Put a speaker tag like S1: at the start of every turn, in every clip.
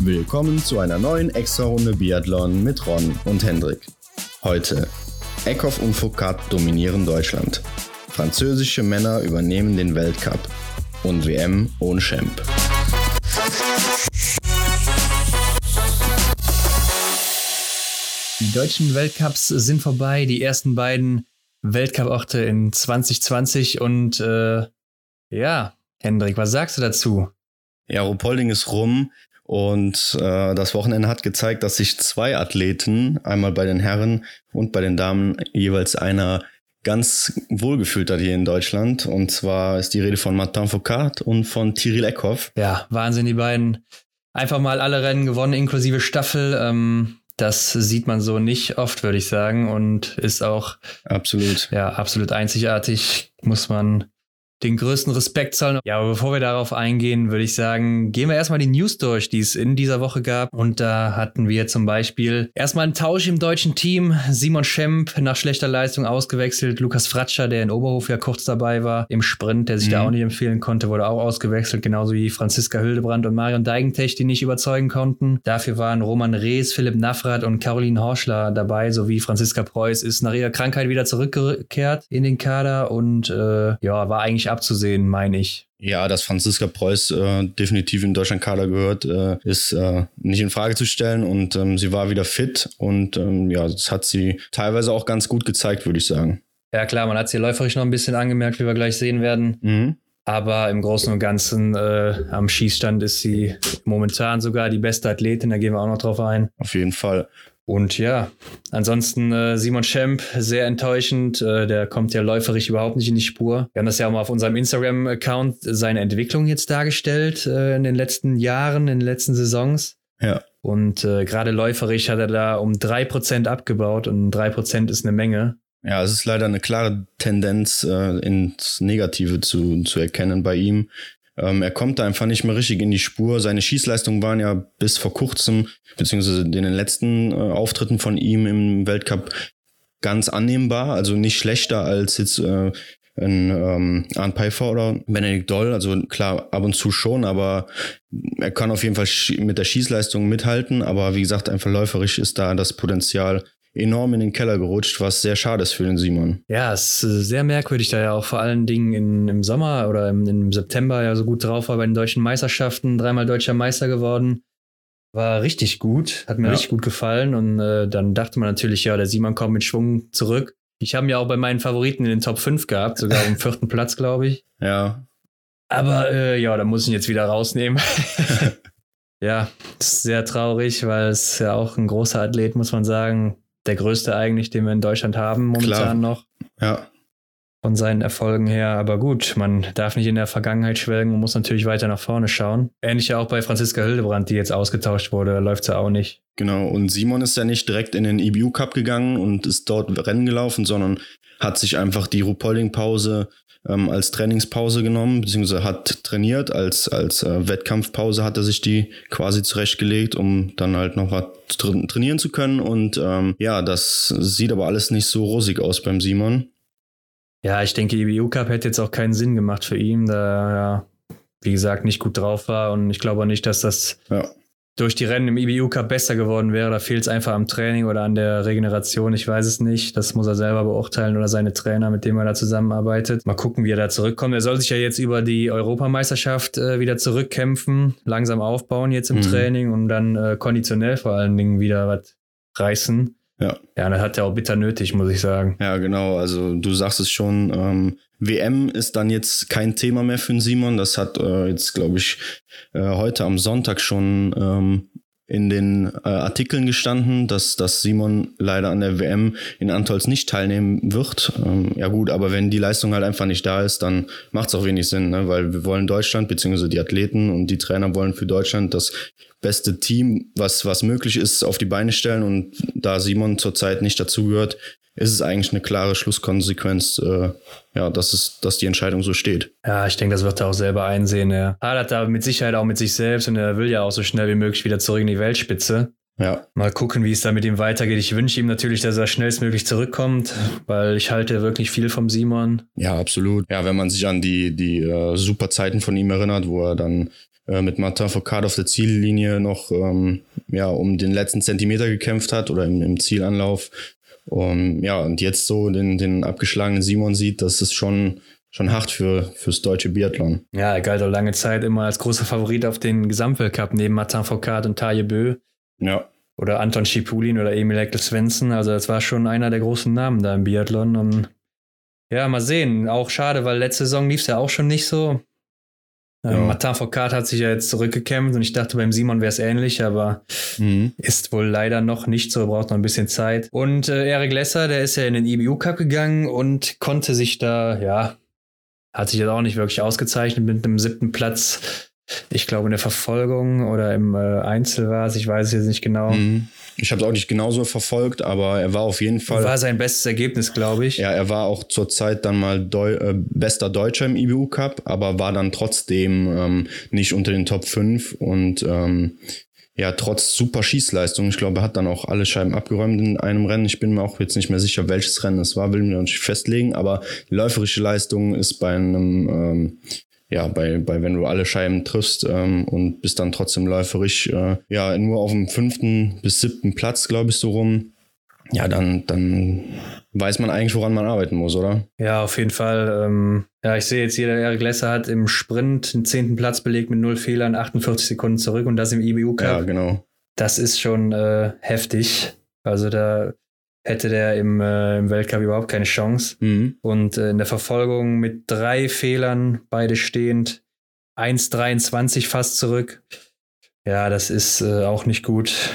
S1: Willkommen zu einer neuen Extra-Runde Biathlon mit Ron und Hendrik. Heute Eckhoff und Foucault dominieren Deutschland. Französische Männer übernehmen den Weltcup und WM ohne Champ.
S2: Die deutschen Weltcups sind vorbei, die ersten beiden Weltcup-Orte in 2020 und äh, ja, Hendrik, was sagst du dazu?
S1: Ja, Rupolding ist rum. Und äh, das Wochenende hat gezeigt, dass sich zwei Athleten, einmal bei den Herren und bei den Damen, jeweils einer ganz wohlgefühlt hat hier in Deutschland. Und zwar ist die Rede von Martin Foucault und von Thierry Eckhoff.
S2: Ja, Wahnsinn, die beiden. Einfach mal alle Rennen gewonnen, inklusive Staffel. Ähm, das sieht man so nicht oft, würde ich sagen. Und ist auch
S1: absolut,
S2: ja, absolut einzigartig, muss man den größten Respekt zollen. Ja, aber bevor wir darauf eingehen, würde ich sagen, gehen wir erstmal die News durch, die es in dieser Woche gab. Und da hatten wir zum Beispiel erstmal einen Tausch im deutschen Team. Simon Schemp nach schlechter Leistung ausgewechselt. Lukas Fratscher, der in Oberhof ja kurz dabei war im Sprint, der sich mhm. da auch nicht empfehlen konnte, wurde auch ausgewechselt. Genauso wie Franziska Hildebrand und Marion Deigentech, die nicht überzeugen konnten. Dafür waren Roman Rees, Philipp Nafrat und Caroline Horschler dabei, sowie Franziska Preuß ist nach ihrer Krankheit wieder zurückgekehrt in den Kader und äh, ja, war eigentlich abzusehen, meine ich.
S1: Ja, dass Franziska Preuß äh, definitiv in Deutschland Kader gehört, äh, ist äh, nicht in Frage zu stellen und ähm, sie war wieder fit und ähm, ja, das hat sie teilweise auch ganz gut gezeigt, würde ich sagen.
S2: Ja klar, man hat sie läuferisch noch ein bisschen angemerkt, wie wir gleich sehen werden. Mhm. Aber im Großen und Ganzen äh, am Schießstand ist sie momentan sogar die beste Athletin, da gehen wir auch noch drauf ein.
S1: Auf jeden Fall.
S2: Und ja, ansonsten äh, Simon Schemp, sehr enttäuschend. Äh, der kommt ja läuferisch überhaupt nicht in die Spur. Wir haben das ja auch mal auf unserem Instagram-Account seine Entwicklung jetzt dargestellt äh, in den letzten Jahren, in den letzten Saisons.
S1: Ja.
S2: Und äh, gerade läuferisch hat er da um drei Prozent abgebaut und drei Prozent ist eine Menge.
S1: Ja, es ist leider eine klare Tendenz äh, ins Negative zu, zu erkennen bei ihm. Ähm, er kommt da einfach nicht mehr richtig in die Spur. Seine Schießleistungen waren ja bis vor kurzem, beziehungsweise in den letzten äh, Auftritten von ihm im Weltcup ganz annehmbar, also nicht schlechter als jetzt äh, ein ähm, Arndt Pfeiffer oder Benedikt Doll. Also klar, ab und zu schon, aber er kann auf jeden Fall mit der Schießleistung mithalten. Aber wie gesagt, einfach läuferisch ist da das Potenzial enorm in den Keller gerutscht, was sehr schade ist für den Simon.
S2: Ja, es ist sehr merkwürdig, da er auch vor allen Dingen in, im Sommer oder im, im, September ja so gut drauf war bei den deutschen Meisterschaften, dreimal deutscher Meister geworden. War richtig gut, hat mir ja. richtig gut gefallen und äh, dann dachte man natürlich, ja, der Simon kommt mit Schwung zurück. Ich habe ihn ja auch bei meinen Favoriten in den Top 5 gehabt, sogar um vierten Platz, glaube ich.
S1: Ja.
S2: Aber äh, ja, da muss ich ihn jetzt wieder rausnehmen. ja, ist sehr traurig, weil es ja auch ein großer Athlet, muss man sagen der größte eigentlich, den wir in Deutschland haben momentan Klar. noch.
S1: Ja.
S2: Von seinen Erfolgen her. Aber gut, man darf nicht in der Vergangenheit schwelgen und muss natürlich weiter nach vorne schauen. Ähnlich ja auch bei Franziska Hildebrand, die jetzt ausgetauscht wurde, da läuft sie auch nicht.
S1: Genau, und Simon ist ja nicht direkt in den EBU Cup gegangen und ist dort Rennen gelaufen, sondern hat sich einfach die Rupolding-Pause ähm, als Trainingspause genommen, beziehungsweise hat trainiert. Als, als äh, Wettkampfpause hat er sich die quasi zurechtgelegt, um dann halt noch was tra trainieren zu können. Und ähm, ja, das sieht aber alles nicht so rosig aus beim Simon.
S2: Ja, ich denke, EBU Cup hätte jetzt auch keinen Sinn gemacht für ihn, da er, wie gesagt, nicht gut drauf war. Und ich glaube nicht, dass das ja durch die Rennen im IBU Cup besser geworden wäre. Da fehlt es einfach am Training oder an der Regeneration. Ich weiß es nicht. Das muss er selber beurteilen oder seine Trainer, mit denen er da zusammenarbeitet. Mal gucken, wie er da zurückkommt. Er soll sich ja jetzt über die Europameisterschaft äh, wieder zurückkämpfen, langsam aufbauen jetzt im mhm. Training und dann äh, konditionell vor allen Dingen wieder was reißen.
S1: Ja.
S2: Ja, das hat er auch bitter nötig, muss ich sagen.
S1: Ja, genau. Also du sagst es schon, ähm, WM ist dann jetzt kein Thema mehr für den Simon. Das hat äh, jetzt, glaube ich, äh, heute am Sonntag schon ähm, in den äh, Artikeln gestanden, dass, dass Simon leider an der WM in Antolz nicht teilnehmen wird. Ähm, ja gut, aber wenn die Leistung halt einfach nicht da ist, dann macht es auch wenig Sinn, ne? weil wir wollen Deutschland, beziehungsweise die Athleten und die Trainer wollen für Deutschland das beste Team, was, was möglich ist, auf die Beine stellen. Und da Simon zurzeit nicht dazugehört, ist es eigentlich eine klare Schlusskonsequenz, äh, ja, dass es, dass die Entscheidung so steht.
S2: Ja, ich denke, das wird er auch selber einsehen. Er hadert da mit Sicherheit auch mit sich selbst und er will ja auch so schnell wie möglich wieder zurück in die Weltspitze.
S1: Ja.
S2: Mal gucken, wie es da mit ihm weitergeht. Ich wünsche ihm natürlich, dass er schnellstmöglich zurückkommt, weil ich halte wirklich viel vom Simon.
S1: Ja, absolut. Ja, wenn man sich an die, die äh, super Zeiten von ihm erinnert, wo er dann äh, mit Martin Foucault auf der Ziellinie noch ähm, ja, um den letzten Zentimeter gekämpft hat oder im, im Zielanlauf. Um, ja, und jetzt so den, den abgeschlagenen Simon sieht, das ist schon schon hart für, fürs deutsche Biathlon.
S2: Ja, er galt auch lange Zeit immer als großer Favorit auf den Gesamtweltcup neben Martin Foucault und Taje Bö.
S1: Ja.
S2: Oder Anton Schipulin oder Emil Eckel Svensson. Also das war schon einer der großen Namen da im Biathlon. Und ja, mal sehen. Auch schade, weil letzte Saison lief es ja auch schon nicht so. Ähm, ja. Martin Foucault hat sich ja jetzt zurückgekämpft und ich dachte, beim Simon wäre es ähnlich, aber mhm. ist wohl leider noch nicht so, braucht noch ein bisschen Zeit. Und äh, Eric Lesser, der ist ja in den IBU Cup gegangen und konnte sich da, ja, hat sich jetzt auch nicht wirklich ausgezeichnet mit einem siebten Platz. Ich glaube in der Verfolgung oder im äh, Einzel war es, ich weiß es jetzt nicht genau. Mhm.
S1: Ich habe es auch nicht genauso verfolgt, aber er war auf jeden Fall.
S2: War sein bestes Ergebnis, glaube ich.
S1: Ja, er war auch zur Zeit dann mal Deu äh, bester Deutscher im IBU Cup, aber war dann trotzdem ähm, nicht unter den Top 5 und ähm, ja, trotz super Schießleistung. Ich glaube, er hat dann auch alle Scheiben abgeräumt in einem Rennen. Ich bin mir auch jetzt nicht mehr sicher, welches Rennen es war, will mir noch nicht festlegen, aber die läuferische Leistung ist bei einem, ähm, ja, bei, bei wenn du alle Scheiben triffst ähm, und bist dann trotzdem läuferisch, äh, ja, nur auf dem fünften bis siebten Platz, glaube ich, so rum. Ja, dann, dann weiß man eigentlich, woran man arbeiten muss, oder?
S2: Ja, auf jeden Fall. Ähm, ja, ich sehe jetzt hier, der Eric Lesser hat im Sprint den zehnten Platz belegt mit null Fehlern, 48 Sekunden zurück und das im IBU Cup.
S1: Ja, genau.
S2: Das ist schon äh, heftig. Also da hätte der im, äh, im Weltcup überhaupt keine Chance. Mhm. Und äh, in der Verfolgung mit drei Fehlern, beide stehend, 1,23 fast zurück. Ja, das ist äh, auch nicht gut.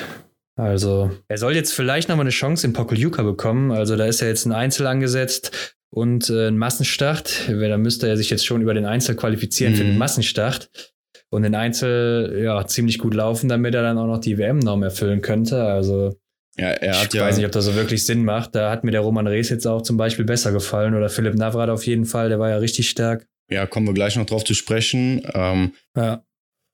S2: Also, er soll jetzt vielleicht nochmal eine Chance in Pokljuka bekommen. Also, da ist ja jetzt ein Einzel angesetzt und äh, ein Massenstart. Da müsste er sich jetzt schon über den Einzel qualifizieren mhm. für den mhm. Massenstart. Und den Einzel, ja, ziemlich gut laufen, damit er dann auch noch die WM-Norm erfüllen könnte. Also,
S1: ja, er hat
S2: ich ja weiß nicht, ob das so wirklich Sinn macht. Da hat mir der Roman Rees jetzt auch zum Beispiel besser gefallen oder Philipp Navrat auf jeden Fall. Der war ja richtig stark.
S1: Ja, kommen wir gleich noch drauf zu sprechen. Ähm, ja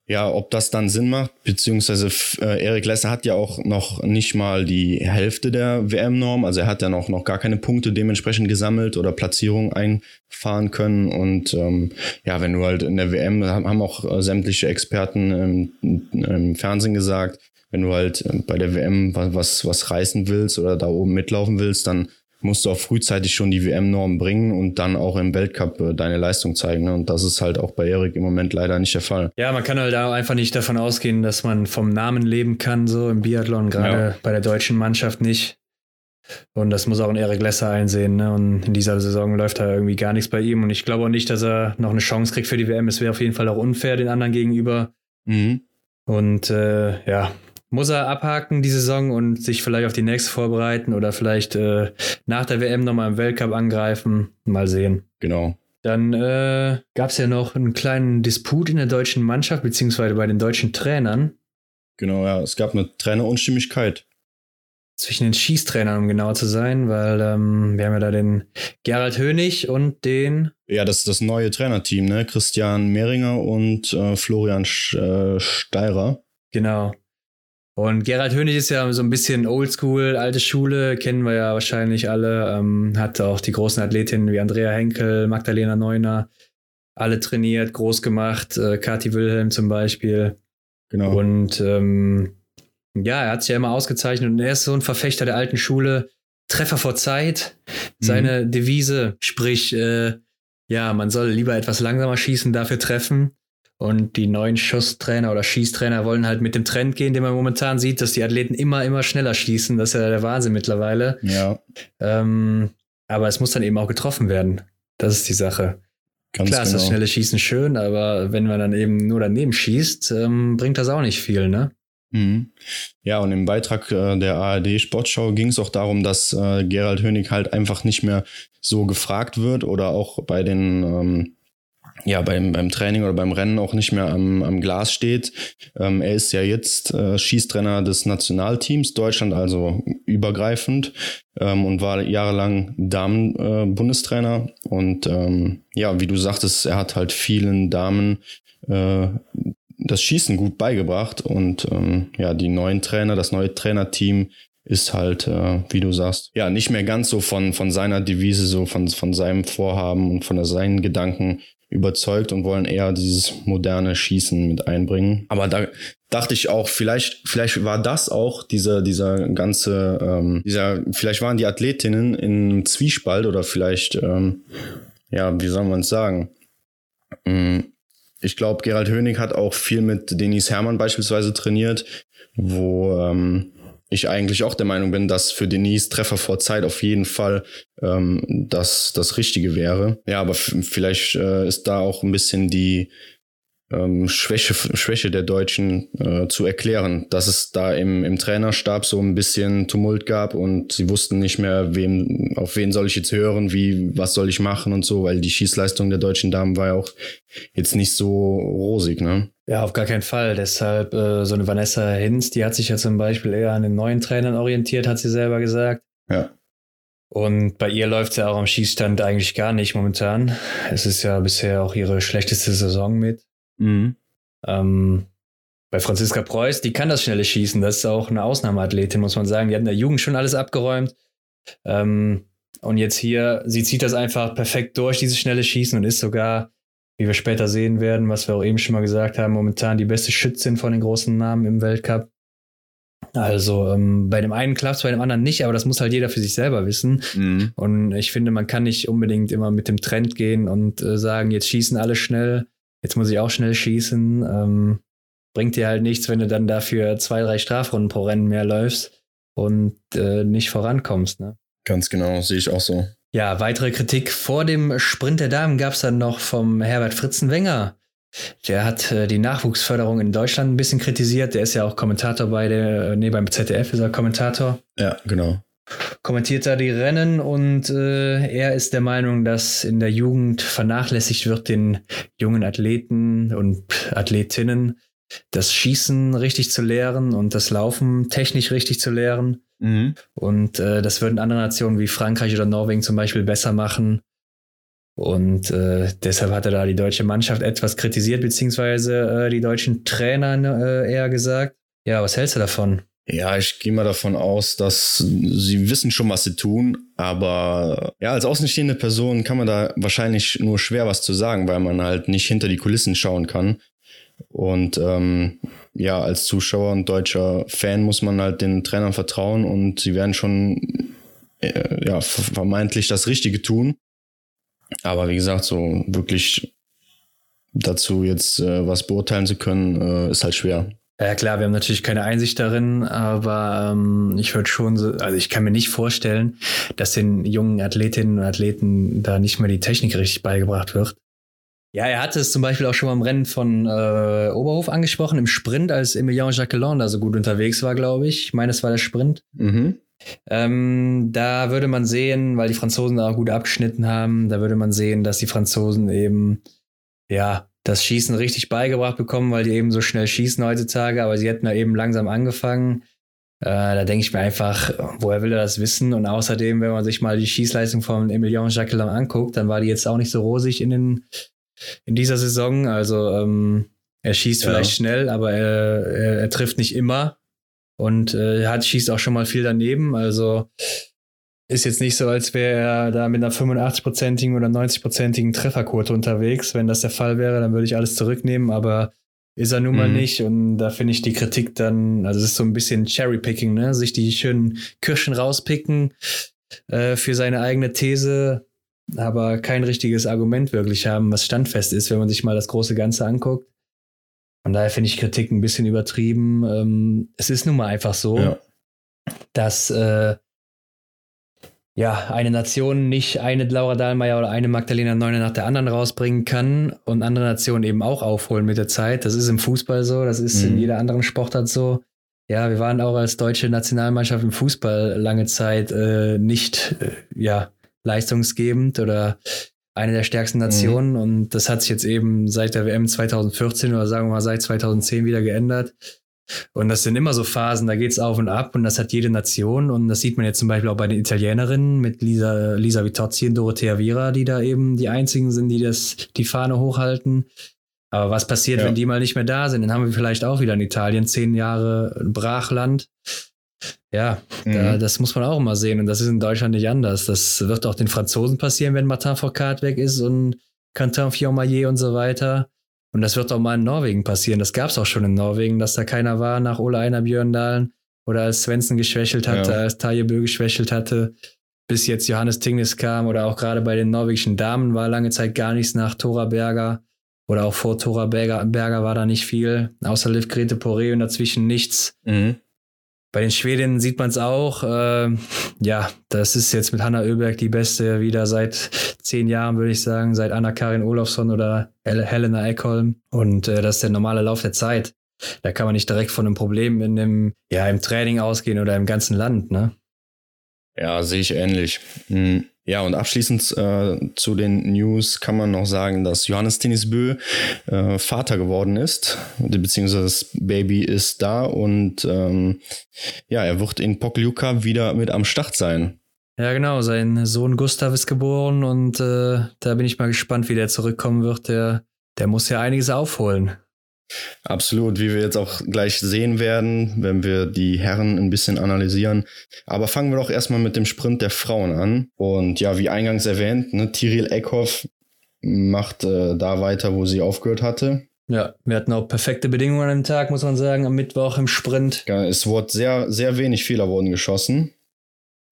S1: ja, ob das dann Sinn macht, beziehungsweise äh, Erik Lesser hat ja auch noch nicht mal die Hälfte der WM-Norm, also er hat ja noch, noch gar keine Punkte dementsprechend gesammelt oder Platzierungen einfahren können und ähm, ja, wenn du halt in der WM, haben auch äh, sämtliche Experten im, im Fernsehen gesagt, wenn du halt äh, bei der WM was, was reißen willst oder da oben mitlaufen willst, dann musst du auch frühzeitig schon die WM-Norm bringen und dann auch im Weltcup äh, deine Leistung zeigen. Ne? Und das ist halt auch bei Erik im Moment leider nicht der Fall.
S2: Ja, man kann halt auch einfach nicht davon ausgehen, dass man vom Namen leben kann, so im Biathlon, gerade ja. bei der deutschen Mannschaft nicht. Und das muss auch ein Erik Lesser einsehen. Ne? Und in dieser Saison läuft da irgendwie gar nichts bei ihm. Und ich glaube auch nicht, dass er noch eine Chance kriegt für die WM. Es wäre auf jeden Fall auch unfair den anderen gegenüber. Mhm. Und äh, ja, muss er abhaken die Saison und sich vielleicht auf die nächste vorbereiten oder vielleicht äh, nach der WM nochmal im Weltcup angreifen. Mal sehen.
S1: Genau.
S2: Dann äh, gab es ja noch einen kleinen Disput in der deutschen Mannschaft, beziehungsweise bei den deutschen Trainern.
S1: Genau, ja. Es gab eine Trainerunstimmigkeit.
S2: Zwischen den Schießtrainern, um genauer zu sein, weil ähm, wir haben ja da den Gerald Hönig und den.
S1: Ja, das ist das neue Trainerteam, ne? Christian Mehringer und äh, Florian Sch äh, Steirer.
S2: Genau. Und Gerald Hönig ist ja so ein bisschen oldschool, alte Schule, kennen wir ja wahrscheinlich alle. Ähm, hat auch die großen Athletinnen wie Andrea Henkel, Magdalena Neuner, alle trainiert, groß gemacht, äh, Kati Wilhelm zum Beispiel. Genau. Und ähm, ja, er hat sich ja immer ausgezeichnet und er ist so ein Verfechter der alten Schule. Treffer vor Zeit, seine mhm. Devise, sprich, äh, ja, man soll lieber etwas langsamer schießen, dafür treffen. Und die neuen Schusstrainer oder Schießtrainer wollen halt mit dem Trend gehen, den man momentan sieht, dass die Athleten immer, immer schneller schießen. Das ist ja der Wahnsinn mittlerweile.
S1: Ja.
S2: Ähm, aber es muss dann eben auch getroffen werden. Das ist die Sache. Ganz Klar genau. ist das genau. schnelle Schießen schön, aber wenn man dann eben nur daneben schießt, ähm, bringt das auch nicht viel, ne?
S1: Mhm. Ja, und im Beitrag äh, der ARD Sportschau ging es auch darum, dass äh, Gerald Hönig halt einfach nicht mehr so gefragt wird oder auch bei den ähm, ja beim, beim Training oder beim Rennen auch nicht mehr am, am Glas steht. Ähm, er ist ja jetzt äh, Schießtrainer des Nationalteams Deutschland, also übergreifend ähm, und war jahrelang Damen-Bundestrainer. Äh, und ähm, ja, wie du sagtest, er hat halt vielen Damen äh, das Schießen gut beigebracht und ähm, ja, die neuen Trainer, das neue Trainerteam ist halt, äh, wie du sagst, ja, nicht mehr ganz so von, von seiner Devise, so von, von seinem Vorhaben und von seinen Gedanken überzeugt und wollen eher dieses moderne Schießen mit einbringen. Aber da dachte ich auch, vielleicht, vielleicht war das auch dieser, dieser ganze, ähm, dieser, vielleicht waren die Athletinnen in Zwiespalt oder vielleicht, ähm, ja, wie soll man es sagen? Mm, ich glaube, Gerald Hönig hat auch viel mit Denis Hermann beispielsweise trainiert, wo ähm, ich eigentlich auch der Meinung bin, dass für Denise Treffer vor Zeit auf jeden Fall ähm, das, das Richtige wäre. Ja, aber vielleicht äh, ist da auch ein bisschen die, ähm, Schwäche, Schwäche der Deutschen äh, zu erklären, dass es da im, im Trainerstab so ein bisschen Tumult gab und sie wussten nicht mehr, wem, auf wen soll ich jetzt hören, wie, was soll ich machen und so, weil die Schießleistung der deutschen Damen war ja auch jetzt nicht so rosig, ne?
S2: Ja, auf gar keinen Fall. Deshalb äh, so eine Vanessa Hinz, die hat sich ja zum Beispiel eher an den neuen Trainern orientiert, hat sie selber gesagt.
S1: Ja.
S2: Und bei ihr läuft es ja auch am Schießstand eigentlich gar nicht momentan. Es ist ja bisher auch ihre schlechteste Saison mit. Mhm. Ähm, bei Franziska Preuß, die kann das schnelle Schießen. Das ist auch eine Ausnahmeathletin, muss man sagen. Die hat in der Jugend schon alles abgeräumt. Ähm, und jetzt hier, sie zieht das einfach perfekt durch, dieses schnelle Schießen und ist sogar, wie wir später sehen werden, was wir auch eben schon mal gesagt haben, momentan die beste Schützin von den großen Namen im Weltcup. Also ähm, bei dem einen klappt es, bei dem anderen nicht, aber das muss halt jeder für sich selber wissen. Mhm. Und ich finde, man kann nicht unbedingt immer mit dem Trend gehen und äh, sagen, jetzt schießen alle schnell jetzt muss ich auch schnell schießen. Ähm, bringt dir halt nichts, wenn du dann dafür zwei, drei Strafrunden pro Rennen mehr läufst und äh, nicht vorankommst. Ne?
S1: Ganz genau, sehe ich auch so.
S2: Ja, weitere Kritik vor dem Sprint der Damen gab es dann noch vom Herbert Fritzenwenger. Der hat äh, die Nachwuchsförderung in Deutschland ein bisschen kritisiert. Der ist ja auch Kommentator bei der, nee, beim ZDF ist er Kommentator.
S1: Ja, genau
S2: kommentiert da die Rennen und äh, er ist der Meinung, dass in der Jugend vernachlässigt wird, den jungen Athleten und Athletinnen das Schießen richtig zu lehren und das Laufen technisch richtig zu lehren. Mhm. Und äh, das würden andere Nationen wie Frankreich oder Norwegen zum Beispiel besser machen. Und äh, deshalb hat er da die deutsche Mannschaft etwas kritisiert, beziehungsweise äh, die deutschen Trainer äh, eher gesagt. Ja, was hältst du davon?
S1: Ja, ich gehe mal davon aus, dass sie wissen schon, was sie tun, aber ja, als außenstehende Person kann man da wahrscheinlich nur schwer was zu sagen, weil man halt nicht hinter die Kulissen schauen kann. Und ähm, ja, als Zuschauer und deutscher Fan muss man halt den Trainern vertrauen und sie werden schon äh, ja, vermeintlich das Richtige tun. Aber wie gesagt, so wirklich dazu jetzt äh, was beurteilen zu können, äh, ist halt schwer.
S2: Ja klar, wir haben natürlich keine Einsicht darin, aber ähm, ich würde schon so, also ich kann mir nicht vorstellen, dass den jungen Athletinnen und Athleten da nicht mehr die Technik richtig beigebracht wird. Ja, er hatte es zum Beispiel auch schon mal im Rennen von äh, Oberhof angesprochen, im Sprint, als Emilien Jacquelin da so gut unterwegs war, glaube ich. Ich meine, es war der Sprint. Mhm. Ähm, da würde man sehen, weil die Franzosen da auch gut abgeschnitten haben, da würde man sehen, dass die Franzosen eben, ja, das Schießen richtig beigebracht bekommen, weil die eben so schnell schießen heutzutage, aber sie hätten da eben langsam angefangen. Äh, da denke ich mir einfach, woher will er das wissen? Und außerdem, wenn man sich mal die Schießleistung von Emilien Jacquelin anguckt, dann war die jetzt auch nicht so rosig in, den, in dieser Saison. Also ähm, er schießt ja. vielleicht schnell, aber er, er, er, trifft nicht immer. Und äh, hat, schießt auch schon mal viel daneben. Also ist jetzt nicht so, als wäre er da mit einer 85-prozentigen oder 90-prozentigen Trefferquote unterwegs. Wenn das der Fall wäre, dann würde ich alles zurücknehmen, aber ist er nun mal mhm. nicht. Und da finde ich die Kritik dann, also es ist so ein bisschen Cherry-Picking, ne? Sich die schönen Kirschen rauspicken äh, für seine eigene These, aber kein richtiges Argument wirklich haben, was standfest ist, wenn man sich mal das große Ganze anguckt. Von daher finde ich Kritik ein bisschen übertrieben. Ähm, es ist nun mal einfach so, ja. dass äh, ja, eine Nation nicht eine Laura Dahlmeier oder eine Magdalena Neuner nach der anderen rausbringen kann und andere Nationen eben auch aufholen mit der Zeit. Das ist im Fußball so, das ist mhm. in jeder anderen Sportart so. Ja, wir waren auch als deutsche Nationalmannschaft im Fußball lange Zeit äh, nicht äh, ja, leistungsgebend oder eine der stärksten Nationen. Mhm. Und das hat sich jetzt eben seit der WM 2014 oder sagen wir mal seit 2010 wieder geändert. Und das sind immer so Phasen, da geht's auf und ab und das hat jede Nation. Und das sieht man jetzt zum Beispiel auch bei den Italienerinnen mit Lisa, Lisa Vitozzi und Dorothea Vira, die da eben die einzigen sind, die das, die Fahne hochhalten. Aber was passiert, ja. wenn die mal nicht mehr da sind? Dann haben wir vielleicht auch wieder in Italien zehn Jahre Brachland. Ja, mhm. da, das muss man auch mal sehen. Und das ist in Deutschland nicht anders. Das wird auch den Franzosen passieren, wenn Martin Foucault weg ist und Quentin Fiormaillet und so weiter. Und das wird auch mal in Norwegen passieren. Das gab es auch schon in Norwegen, dass da keiner war nach Ole Einar Björndalen oder als Svensson geschwächelt hatte, ja. als Tajebö geschwächelt hatte, bis jetzt Johannes Tingnes kam oder auch gerade bei den norwegischen Damen war lange Zeit gar nichts nach Tora Berger oder auch vor Tora Berger, Berger war da nicht viel, außer Liv Grete Poré und dazwischen nichts. Mhm. Bei den Schwedinnen sieht man es auch. Äh, ja, das ist jetzt mit Hanna Oeberg die beste wieder seit zehn Jahren, würde ich sagen, seit Anna-Karin Olofsson oder Helena Eckholm. Und äh, das ist der normale Lauf der Zeit. Da kann man nicht direkt von einem Problem in dem, ja, im Training ausgehen oder im ganzen Land, ne?
S1: Ja, sehe ich ähnlich. Mhm. Ja, und abschließend äh, zu den News kann man noch sagen, dass Johannes Tinisbö äh, Vater geworden ist, beziehungsweise das Baby ist da und ähm, ja, er wird in Pokljuka wieder mit am Start sein.
S2: Ja, genau. Sein Sohn Gustav ist geboren und äh, da bin ich mal gespannt, wie der zurückkommen wird. Der, der muss ja einiges aufholen.
S1: Absolut, wie wir jetzt auch gleich sehen werden, wenn wir die Herren ein bisschen analysieren. Aber fangen wir doch erstmal mit dem Sprint der Frauen an. Und ja, wie eingangs erwähnt, ne, Tiril Eckhoff macht äh, da weiter, wo sie aufgehört hatte.
S2: Ja, wir hatten auch perfekte Bedingungen am Tag, muss man sagen, am Mittwoch im Sprint.
S1: Ja, es wurde sehr, sehr wenig Fehler wurden geschossen.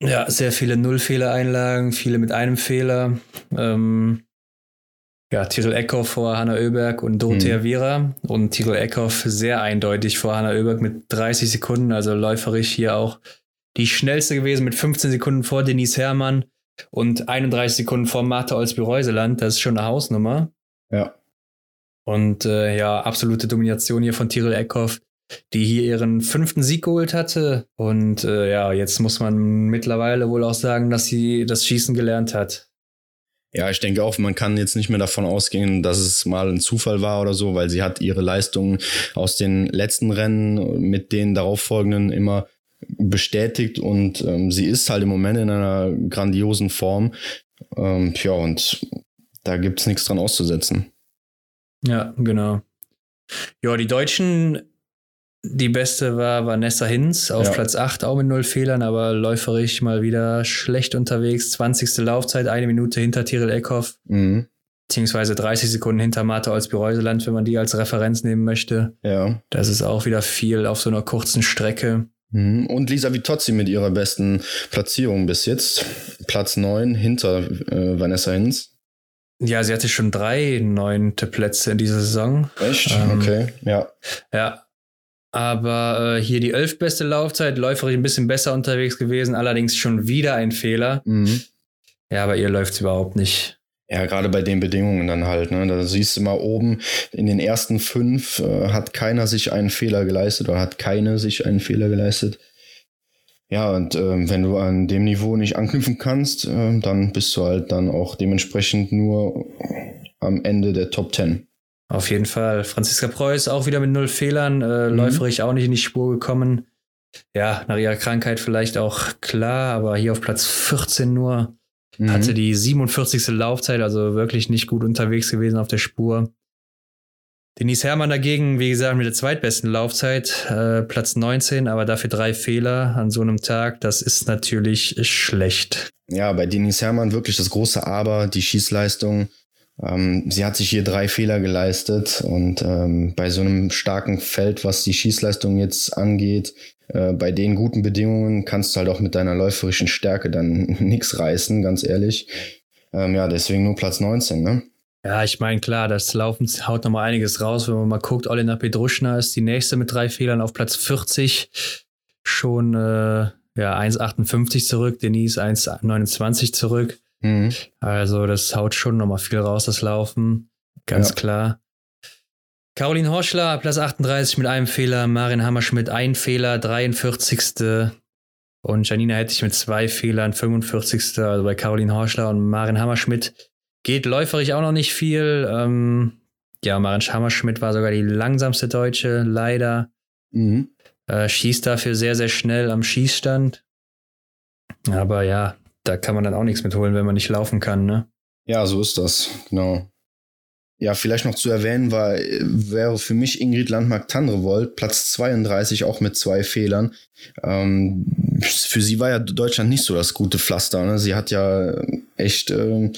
S2: Ja, sehr viele Nullfehler-Einlagen, viele mit einem Fehler. Ähm, ja, Tyrell Eckhoff vor Hanna Oeberg und Dorothea mhm. Viera. Und Tyrell Eckhoff sehr eindeutig vor Hanna Oeberg mit 30 Sekunden, also läuferisch hier auch die schnellste gewesen mit 15 Sekunden vor Denise Herrmann und 31 Sekunden vor Martha Olsby-Reuseland. Das ist schon eine Hausnummer.
S1: Ja.
S2: Und äh, ja, absolute Domination hier von Tyrell Eckhoff, die hier ihren fünften Sieg geholt hatte. Und äh, ja, jetzt muss man mittlerweile wohl auch sagen, dass sie das Schießen gelernt hat.
S1: Ja, ich denke auch, man kann jetzt nicht mehr davon ausgehen, dass es mal ein Zufall war oder so, weil sie hat ihre Leistungen aus den letzten Rennen mit den darauffolgenden immer bestätigt und ähm, sie ist halt im Moment in einer grandiosen Form. Ähm, ja, und da gibt es nichts dran auszusetzen.
S2: Ja, genau. Ja, die Deutschen die beste war Vanessa Hinz auf ja. Platz 8, auch mit null Fehlern, aber läuferisch mal wieder schlecht unterwegs. 20. Laufzeit, eine Minute hinter Tiril Eckhoff. Mhm. Beziehungsweise 30 Sekunden hinter Martha Olsby-Reuseland, wenn man die als Referenz nehmen möchte.
S1: Ja.
S2: Das ist auch wieder viel auf so einer kurzen Strecke.
S1: Mhm. Und Lisa Vitozzi mit ihrer besten Platzierung bis jetzt. Platz 9 hinter äh, Vanessa Hinz.
S2: Ja, sie hatte schon drei neunte Plätze in dieser Saison.
S1: Echt? Ähm, okay, ja.
S2: Ja, aber äh, hier die elf beste Laufzeit, läuferisch ein bisschen besser unterwegs gewesen, allerdings schon wieder ein Fehler. Mhm. Ja, aber ihr läuft es überhaupt nicht.
S1: Ja, gerade bei den Bedingungen dann halt. Ne? Da siehst du mal oben, in den ersten fünf äh, hat keiner sich einen Fehler geleistet oder hat keine sich einen Fehler geleistet. Ja, und äh, wenn du an dem Niveau nicht anknüpfen kannst, äh, dann bist du halt dann auch dementsprechend nur am Ende der Top Ten.
S2: Auf jeden Fall. Franziska Preuß auch wieder mit null Fehlern, äh, mhm. läuferig auch nicht in die Spur gekommen. Ja, nach ihrer Krankheit vielleicht auch klar, aber hier auf Platz 14 nur. Mhm. Hatte die 47. Laufzeit, also wirklich nicht gut unterwegs gewesen auf der Spur. Denise Herrmann dagegen, wie gesagt, mit der zweitbesten Laufzeit, äh, Platz 19, aber dafür drei Fehler an so einem Tag. Das ist natürlich schlecht.
S1: Ja, bei Denise Herrmann wirklich das große Aber, die Schießleistung ähm, sie hat sich hier drei Fehler geleistet und ähm, bei so einem starken Feld, was die Schießleistung jetzt angeht, äh, bei den guten Bedingungen kannst du halt auch mit deiner läuferischen Stärke dann nichts reißen, ganz ehrlich. Ähm, ja, deswegen nur Platz 19, ne?
S2: Ja, ich meine, klar, das Laufen haut nochmal einiges raus. Wenn man mal guckt, Olena Pedruschna ist die nächste mit drei Fehlern auf Platz 40. Schon äh, ja, 1,58 zurück, Denise 1,29 zurück. Mhm. Also das haut schon nochmal viel raus, das Laufen. Ganz ja. klar. Caroline Horschler, Platz 38 mit einem Fehler, Marin Hammerschmidt ein Fehler, 43. Und Janina hätte ich mit zwei Fehlern, 45. Also bei Caroline Horschler und Marin Hammerschmidt geht läuferig auch noch nicht viel. Ähm, ja, Marin Hammerschmidt war sogar die langsamste Deutsche, leider. Mhm. Äh, schießt dafür sehr, sehr schnell am Schießstand. Aber ja, da kann man dann auch nichts mitholen, wenn man nicht laufen kann, ne?
S1: Ja, so ist das, genau. ja, vielleicht noch zu erwähnen war, wäre für mich Ingrid Landmark-Tandrevold, Platz 32, auch mit zwei Fehlern. Ähm, für sie war ja Deutschland nicht so das gute Pflaster. Ne? Sie hat ja echt ähm,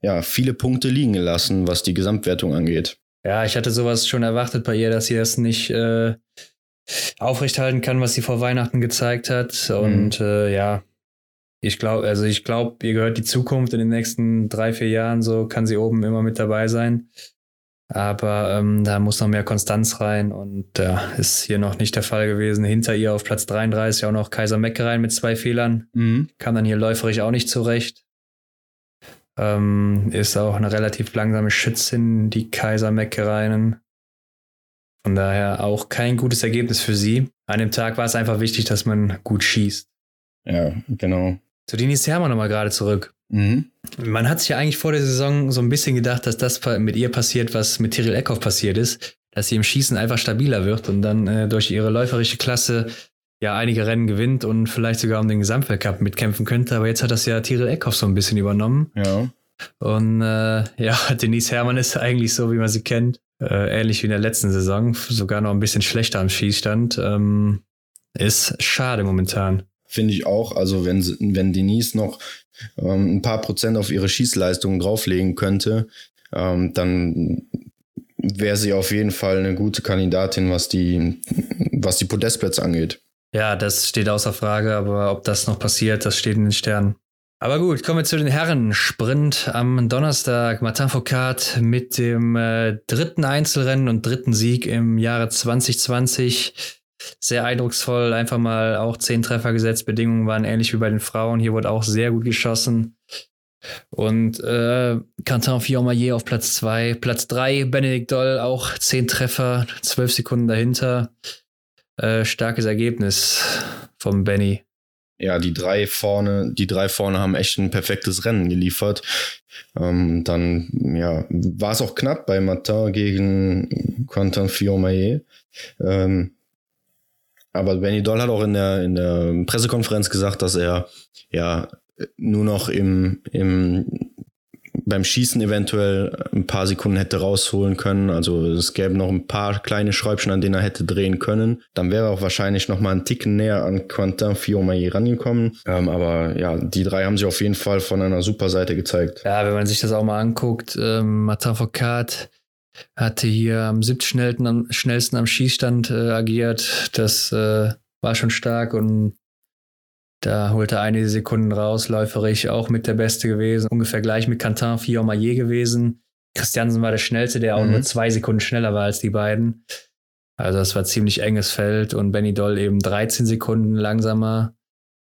S1: ja, viele Punkte liegen gelassen, was die Gesamtwertung angeht.
S2: Ja, ich hatte sowas schon erwartet bei ihr, dass sie das nicht äh, aufrechthalten kann, was sie vor Weihnachten gezeigt hat. Und mhm. äh, ja, ich glaube, also ich glaube, ihr gehört die Zukunft in den nächsten drei, vier Jahren, so kann sie oben immer mit dabei sein. Aber ähm, da muss noch mehr Konstanz rein und da äh, ist hier noch nicht der Fall gewesen. Hinter ihr auf Platz 33 auch noch Kaiser Mecke rein mit zwei Fehlern. Mhm. Kam dann hier läuferisch auch nicht zurecht. Ähm, ist auch eine relativ langsame Schützin, die Kaiser Mecke reinen. Von daher auch kein gutes Ergebnis für sie. An dem Tag war es einfach wichtig, dass man gut schießt.
S1: Ja, genau.
S2: Zu Denis Hermann nochmal gerade zurück. Mhm. Man hat sich ja eigentlich vor der Saison so ein bisschen gedacht, dass das mit ihr passiert, was mit Tyrell Eckhoff passiert ist, dass sie im Schießen einfach stabiler wird und dann äh, durch ihre läuferische Klasse ja einige Rennen gewinnt und vielleicht sogar um den Gesamtweltcup mitkämpfen könnte. Aber jetzt hat das ja Tyrell Eckhoff so ein bisschen übernommen.
S1: Ja.
S2: Und äh, ja, Denise Hermann ist eigentlich so, wie man sie kennt. Äh, ähnlich wie in der letzten Saison, sogar noch ein bisschen schlechter am Schießstand. Ähm, ist schade momentan.
S1: Finde ich auch. Also wenn, wenn Denise noch ähm, ein paar Prozent auf ihre Schießleistungen drauflegen könnte, ähm, dann wäre sie auf jeden Fall eine gute Kandidatin, was die, was die Podestplätze angeht.
S2: Ja, das steht außer Frage, aber ob das noch passiert, das steht in den Sternen. Aber gut, kommen wir zu den Herren. Sprint am Donnerstag. Martin Foucault mit dem äh, dritten Einzelrennen und dritten Sieg im Jahre 2020 sehr eindrucksvoll, einfach mal auch zehn Treffer gesetzt. Bedingungen waren ähnlich wie bei den Frauen. Hier wurde auch sehr gut geschossen. Und äh, Quentin Fillon-Maillet auf Platz zwei, Platz drei Benedikt Doll auch zehn Treffer, zwölf Sekunden dahinter. Äh, starkes Ergebnis vom Benny.
S1: Ja, die drei vorne, die drei vorne haben echt ein perfektes Rennen geliefert. Ähm, dann, ja, war es auch knapp bei Martin gegen Quentin Fillon-Maillet. Ähm, aber Benny Doll hat auch in der, in der Pressekonferenz gesagt, dass er ja nur noch im, im, beim Schießen eventuell ein paar Sekunden hätte rausholen können. Also es gäbe noch ein paar kleine Schräubchen, an denen er hätte drehen können. Dann wäre er auch wahrscheinlich noch mal einen Ticken näher an Quentin Fillon-Maillet rangekommen. Ähm, aber ja, die drei haben sich auf jeden Fall von einer super Seite gezeigt.
S2: Ja, wenn man sich das auch mal anguckt, ähm, Martin Foucault hatte hier am siebtschnellsten am, schnellsten am Schießstand äh, agiert. Das äh, war schon stark und da holte er einige Sekunden raus, läuferig auch mit der Beste gewesen. Ungefähr gleich mit Quentin Fillon-Maillet gewesen. Christiansen war der Schnellste, der auch mhm. nur zwei Sekunden schneller war als die beiden. Also das war ziemlich enges Feld und Benny Doll eben 13 Sekunden langsamer.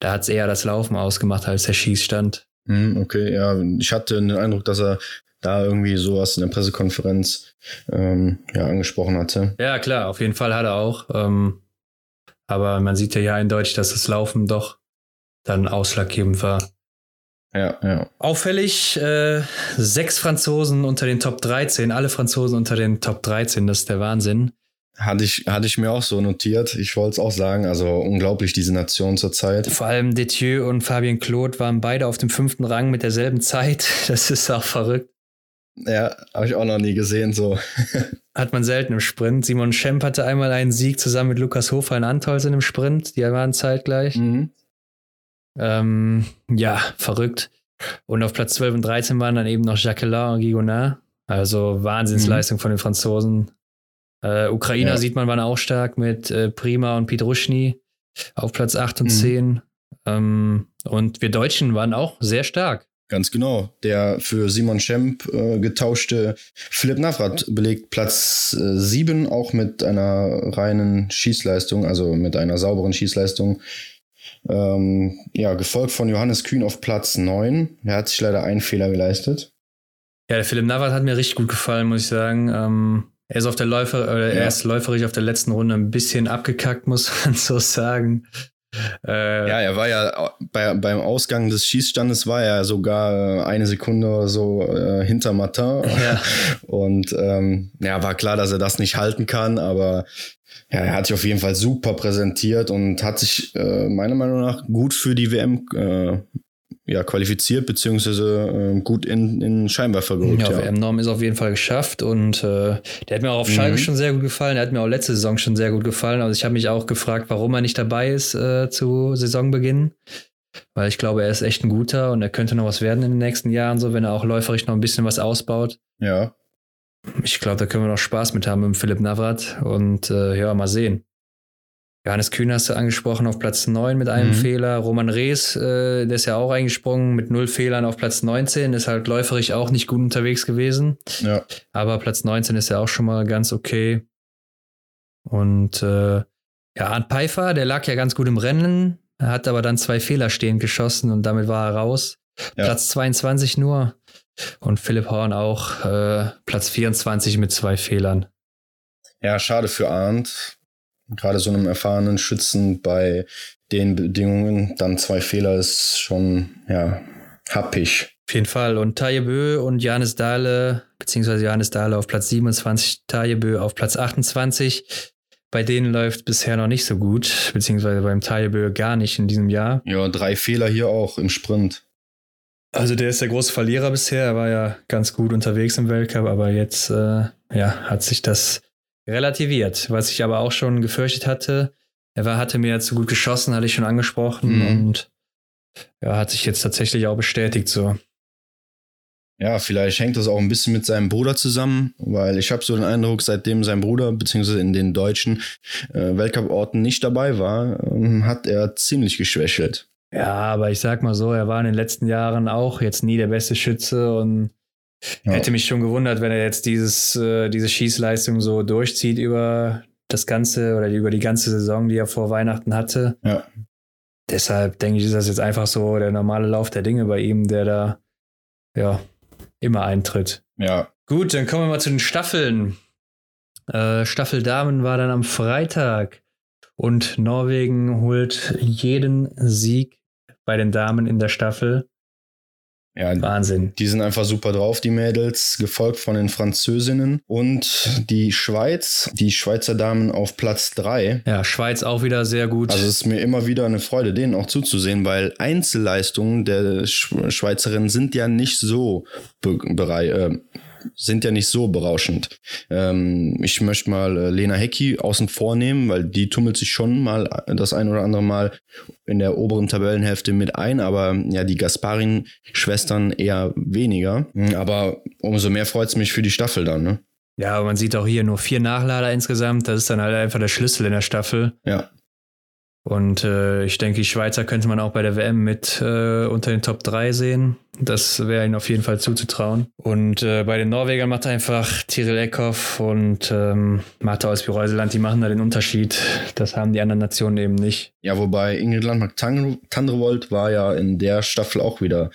S2: Da hat es eher das Laufen ausgemacht als der Schießstand.
S1: Mhm, okay, ja, ich hatte den Eindruck, dass er da irgendwie sowas in der Pressekonferenz ähm, ja, angesprochen hatte.
S2: Ja, klar, auf jeden Fall hat er auch. Ähm, aber man sieht ja hier eindeutig, dass das Laufen doch dann ausschlaggebend war.
S1: Ja, ja.
S2: Auffällig, äh, sechs Franzosen unter den Top 13, alle Franzosen unter den Top 13, das ist der Wahnsinn.
S1: Hatte ich, hatte ich mir auch so notiert. Ich wollte es auch sagen. Also unglaublich, diese Nation zurzeit.
S2: Vor allem Detieu und Fabien Claude waren beide auf dem fünften Rang mit derselben Zeit. Das ist auch verrückt.
S1: Ja, habe ich auch noch nie gesehen so.
S2: Hat man selten im Sprint. Simon Schemp hatte einmal einen Sieg zusammen mit Lukas Hofer in Antolsen im Sprint. Die waren zeitgleich. Mhm. Ähm, ja, verrückt. Und auf Platz 12 und 13 waren dann eben noch Jacqueline und Gigonard. Also Wahnsinnsleistung mhm. von den Franzosen. Äh, Ukrainer ja. sieht man waren auch stark mit äh, Prima und Pietruschny auf Platz 8 und mhm. 10. Ähm, und wir Deutschen waren auch sehr stark.
S1: Ganz genau. Der für Simon Schemp äh, getauschte Philipp Navrat belegt Platz äh, 7, auch mit einer reinen Schießleistung, also mit einer sauberen Schießleistung. Ähm, ja, gefolgt von Johannes Kühn auf Platz 9. Er hat sich leider einen Fehler geleistet.
S2: Ja, der Philipp Navrat hat mir richtig gut gefallen, muss ich sagen. Ähm, er ist auf der Läufer, oder ja. er ist läuferig auf der letzten Runde ein bisschen abgekackt, muss man so sagen.
S1: Äh, ja, er war ja bei, beim Ausgang des Schießstandes war er sogar eine Sekunde oder so äh, hinter Martin. Ja. Und ähm, ja, war klar, dass er das nicht halten kann, aber ja, er hat sich auf jeden Fall super präsentiert und hat sich äh, meiner Meinung nach gut für die WM äh, ja, qualifiziert beziehungsweise äh, gut in, in Scheinwerfer gerückt.
S2: Ja,
S1: Ja,
S2: WM-Norm ist auf jeden Fall geschafft und äh, der hat mir auch auf Schalke
S1: Mhm.
S2: schon sehr gut gefallen. Der hat mir auch letzte Saison schon sehr gut gefallen. Also ich habe mich auch gefragt, warum er nicht dabei ist äh, zu Saisonbeginn. Weil ich glaube, er ist echt ein guter und er könnte noch was werden in den nächsten Jahren, so wenn er auch läuferisch noch ein bisschen was ausbaut.
S1: ja.
S2: Ich glaube, da können wir noch Spaß mit haben mit Philipp Navrat und äh, ja, mal sehen. Johannes Kühn hast du angesprochen auf Platz 9 mit einem
S1: Mhm.
S2: Fehler. Roman Rees, äh, der ist ja auch eingesprungen mit null Fehlern auf Platz 19, ist halt läuferisch auch nicht gut unterwegs gewesen.
S1: ja.
S2: Aber Platz 19 ist ja auch schon mal ganz okay. Und äh, ja, Arndt Pfeiffer, der lag ja ganz gut im Rennen, hat aber dann zwei Fehler stehend geschossen und damit war er raus.
S1: Ja.
S2: Platz 22 nur. Und Philipp Horn auch äh, Platz 24 mit zwei Fehlern.
S1: Ja, schade für Arndt. Gerade so einem erfahrenen Schützen bei den Bedingungen, dann zwei Fehler ist schon, ja, happig.
S2: Auf jeden Fall. Und Taje Bö und Janis Dahle, beziehungsweise Janis Dahle auf Platz 27, Taje Bö auf Platz 28. Bei denen läuft bisher noch nicht so gut, beziehungsweise beim Taje Bö gar nicht in diesem Jahr.
S1: Ja, drei Fehler hier auch im Sprint.
S2: Also der ist der große Verlierer bisher. Er war ja ganz gut unterwegs im Weltcup, aber jetzt äh, ja, hat sich das relativiert. Was ich aber auch schon gefürchtet hatte. Er war, hatte mir zu gut geschossen, hatte ich schon angesprochen
S1: Mhm.
S2: und ja, hat sich jetzt tatsächlich auch bestätigt so.
S1: Ja, vielleicht hängt das auch ein bisschen mit seinem Bruder zusammen, weil ich habe so den Eindruck, seitdem sein Bruder beziehungsweise in den deutschen äh, Weltcup-Orten nicht dabei war, ähm, hat er ziemlich geschwächelt.
S2: Ja, aber ich sag mal so, er war in den letzten Jahren auch jetzt nie der beste Schütze und
S1: Ja.
S2: hätte mich schon gewundert, wenn er jetzt dieses, äh, diese Schießleistung so durchzieht über das ganze oder über die ganze Saison, die er vor Weihnachten hatte.
S1: Ja.
S2: Deshalb denke ich, ist das jetzt einfach so der normale Lauf der Dinge bei ihm, der da ja immer eintritt.
S1: Ja,
S2: Gut, dann kommen wir mal zu den Staffeln. Äh, Staffel Damen war dann am Freitag und Norwegen holt jeden Sieg bei den Damen in der Staffel.
S1: Ja,
S2: Wahnsinn.
S1: Die sind einfach super drauf, die Mädels, gefolgt von den Französinnen. Und die Schweiz, die Schweizer Damen auf Platz 3.
S2: Ja, Schweiz auch wieder sehr gut.
S1: Also es ist mir immer wieder eine Freude, denen auch zuzusehen, weil Einzelleistungen der Sch Schweizerinnen sind ja nicht so be äh, sind ja nicht so berauschend. Ähm, ich möchte mal äh, Lena Hecki außen vor nehmen, weil die tummelt sich schon mal das ein oder andere Mal in der oberen Tabellenhälfte mit ein, aber ja, die Gasparin-Schwestern eher weniger. Aber umso mehr freut es mich für die Staffel dann, ne?
S2: ja, man sieht auch hier nur vier Nachlader insgesamt. Das ist dann halt einfach der Schlüssel in der Staffel.
S1: Ja.
S2: Und äh, ich denke, die Schweizer könnte man auch bei der WM mit äh, unter den Top 3 sehen. Das wäre ihnen auf jeden Fall zuzutrauen. Und äh, bei den Norwegern macht einfach Tiril Eckhoff und ähm, Martha aus Reuseland, die machen da den Unterschied. Das haben die anderen Nationen eben nicht.
S1: Ja, wobei Ingrid Landmark-Tandrevold war ja in der Staffel auch wieder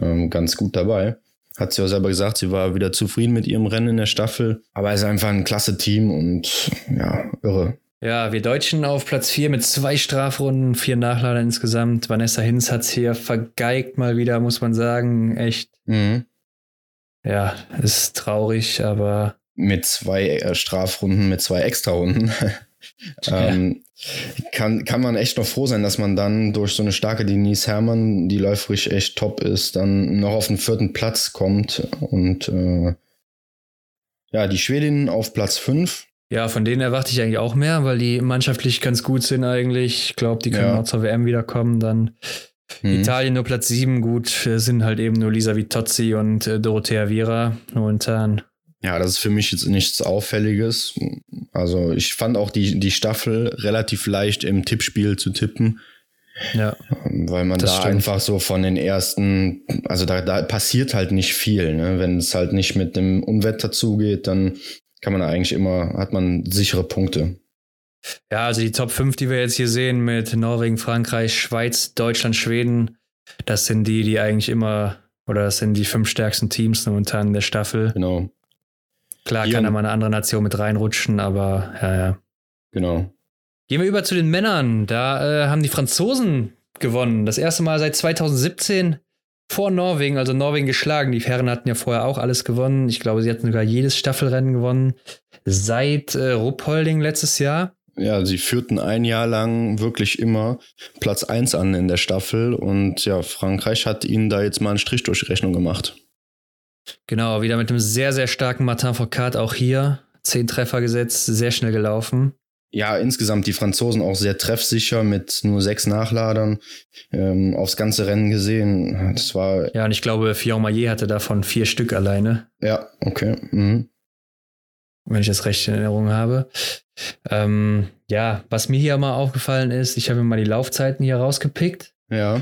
S1: ähm, ganz gut dabei. Hat sie ja selber gesagt, sie war wieder zufrieden mit ihrem Rennen in der Staffel. Aber es ist einfach ein klasse Team und ja, irre.
S2: Ja, wir Deutschen auf Platz 4 mit zwei Strafrunden, vier Nachlader insgesamt. Vanessa Hinz hat's hier vergeigt mal wieder, muss man sagen. Echt,
S1: Mhm.
S2: ja, ist traurig, aber
S1: Mit zwei äh, Strafrunden, mit zwei Extrarunden. ähm, kann, kann man echt noch froh sein, dass man dann durch so eine starke Denise Herrmann, die läuferisch echt top ist, dann noch auf den vierten Platz kommt. Und äh, ja, die Schwedinnen auf Platz 5.
S2: Ja, von denen erwarte ich eigentlich auch mehr, weil die mannschaftlich ganz gut sind eigentlich. Ich glaube, die können
S1: Ja.
S2: auch zur WM wiederkommen. Dann
S1: Mhm.
S2: Italien nur Platz 7, gut, sind halt eben nur Lisa Vitozzi und äh, Dorothea Viera momentan.
S1: Ja, das ist für mich jetzt nichts Auffälliges. Also ich fand auch die, die Staffel relativ leicht im Tippspiel zu tippen,
S2: Ja,
S1: weil man
S2: Das
S1: da
S2: stimmt.
S1: einfach so von den ersten, also da, da passiert halt nicht viel. Ne? Wenn es halt nicht mit dem Unwetter zugeht, dann kann man eigentlich immer, hat man sichere Punkte.
S2: ja, also die Top 5, die wir jetzt hier sehen mit Norwegen, Frankreich, Schweiz, Deutschland, Schweden, das sind die, die eigentlich immer, oder das sind die fünf stärksten Teams momentan in der Staffel.
S1: Genau,
S2: Klar
S1: Hier-
S2: kann da mal eine andere Nation mit reinrutschen, aber ja, ja.
S1: genau.
S2: Gehen wir über zu den Männern. Da äh, haben die Franzosen gewonnen. Das erste Mal seit 2017 vor Norwegen, also Norwegen geschlagen. Die Herren hatten ja vorher auch alles gewonnen. Ich glaube, sie hatten sogar jedes Staffelrennen gewonnen. Seit äh, Ruppolding letztes Jahr.
S1: ja, sie führten ein Jahr lang wirklich immer Platz 1 an in der Staffel und ja, Frankreich hat ihnen da jetzt mal einen Strich durch die Rechnung gemacht.
S2: Genau, wieder mit einem sehr, sehr starken Martin Foucault auch hier. Zehn Treffer gesetzt, sehr schnell gelaufen.
S1: Ja, insgesamt die Franzosen auch sehr treffsicher mit nur sechs Nachladern ähm, aufs ganze Rennen gesehen. Das war.
S2: Ja, und ich glaube, Fillon Maillet hatte davon vier Stück alleine.
S1: Ja, okay. Mhm.
S2: Wenn ich das recht in Erinnerung habe. Ähm, ja, was mir hier mal aufgefallen ist, ich habe mir mal die Laufzeiten hier rausgepickt.
S1: Ja.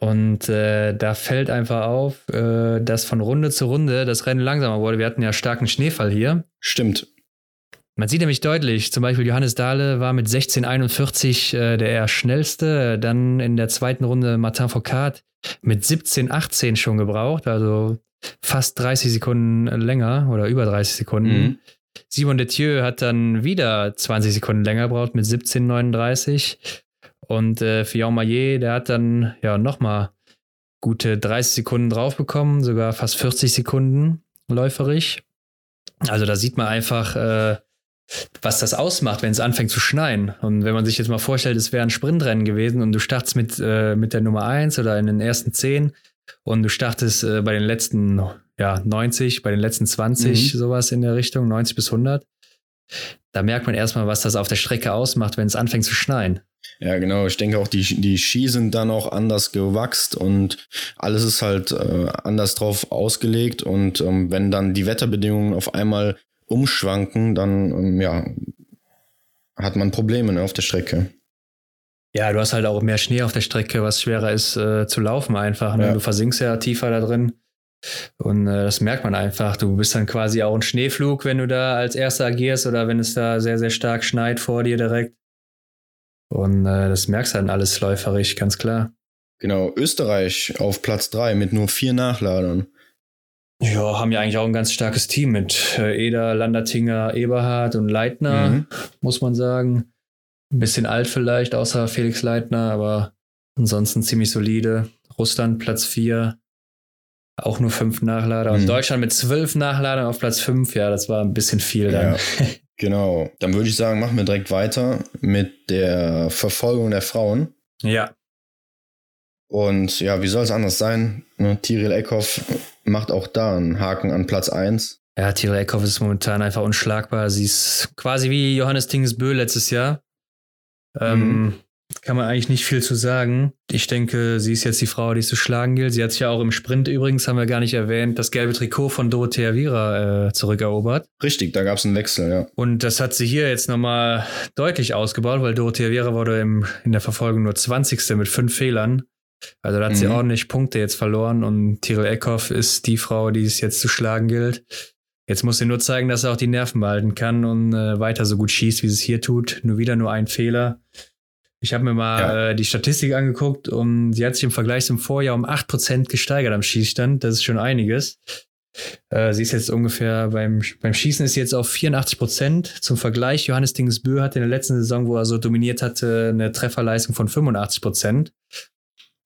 S2: Und äh, da fällt einfach auf, äh, dass von Runde zu Runde das Rennen langsamer wurde. Wir hatten ja starken Schneefall hier.
S1: Stimmt.
S2: Man sieht nämlich deutlich, zum Beispiel Johannes Dahle war mit 16,41 äh, der eher schnellste. Dann in der zweiten Runde Martin Foucault mit 17,18 schon gebraucht, also fast 30 Sekunden länger oder über 30 Sekunden. Mhm. Simon Detieu hat dann wieder 20 Sekunden länger gebraucht mit 17,39. Und äh, Fillon Maillet, der hat dann ja nochmal gute 30 Sekunden drauf bekommen, sogar fast 40 Sekunden läuferig. Also da sieht man einfach, äh, was das ausmacht, wenn es anfängt zu schneien. Und wenn man sich jetzt mal vorstellt, es wäre ein Sprintrennen gewesen und du startest mit, äh, mit der Nummer 1 oder in den ersten 10 und du startest äh, bei den letzten ja, 90, bei den letzten 20, mhm. sowas in der Richtung, 90 bis 100. Da merkt man erstmal, was das auf der Strecke ausmacht, wenn es anfängt zu schneien.
S1: Ja, genau. Ich denke auch, die, die Ski sind dann auch anders gewachst und alles ist halt äh, anders drauf ausgelegt. Und ähm, wenn dann die Wetterbedingungen auf einmal umschwanken, dann ähm, ja, hat man Probleme ne, auf der Strecke.
S2: Ja, du hast halt auch mehr Schnee auf der Strecke, was schwerer ist äh, zu laufen einfach. Ne? Ja. Du versinkst ja tiefer da drin. Und äh, das merkt man einfach. Du bist dann quasi auch ein Schneeflug, wenn du da als Erster agierst oder wenn es da sehr, sehr stark schneit vor dir direkt. Und äh, das merkst du dann alles läuferig, ganz klar.
S1: Genau, Österreich auf Platz 3 mit nur vier Nachladern.
S2: Ja, haben ja eigentlich auch ein ganz starkes Team mit äh, Eder, Landertinger, Eberhard und Leitner, mhm. muss man sagen. Ein bisschen alt vielleicht, außer Felix Leitner, aber ansonsten ziemlich solide. Russland Platz 4, auch nur fünf Nachlader. Mhm. Und Deutschland mit zwölf Nachladern auf Platz 5, ja, das war ein bisschen viel dann. Ja,
S1: genau. Dann würde ich sagen, machen wir direkt weiter mit der Verfolgung der Frauen.
S2: Ja.
S1: Und ja, wie soll es anders sein? Ne, Tiril Eckhoff macht auch da einen Haken an Platz 1.
S2: Ja, Tiril Eckhoff ist momentan einfach unschlagbar. Sie ist quasi wie Johannes Tingesbö letztes Jahr. Ähm, mhm. Kann man eigentlich nicht viel zu sagen. Ich denke, sie ist jetzt die Frau, die es zu schlagen gilt. Sie hat sich ja auch im Sprint übrigens, haben wir gar nicht erwähnt, das gelbe Trikot von Dorothea Viera äh, zurückerobert.
S1: Richtig, da gab es einen Wechsel, ja.
S2: Und das hat sie hier jetzt nochmal deutlich ausgebaut, weil Dorothea Viera wurde im, in der Verfolgung nur 20. mit fünf Fehlern. Also da hat mhm. sie ordentlich Punkte jetzt verloren und Tyrell Eckhoff ist die Frau, die es jetzt zu schlagen gilt. Jetzt muss sie nur zeigen, dass er auch die Nerven behalten kann und äh, weiter so gut schießt, wie sie es hier tut. Nur wieder nur ein Fehler. Ich habe mir mal ja. äh, die Statistik angeguckt und sie hat sich im Vergleich zum Vorjahr um 8% gesteigert am Schießstand. Das ist schon einiges. Äh, sie ist jetzt ungefähr beim, beim Schießen ist sie jetzt auf 84 Prozent. Zum Vergleich, Johannes Dingesbö hatte in der letzten Saison, wo er so dominiert hatte, eine Trefferleistung von 85 Prozent.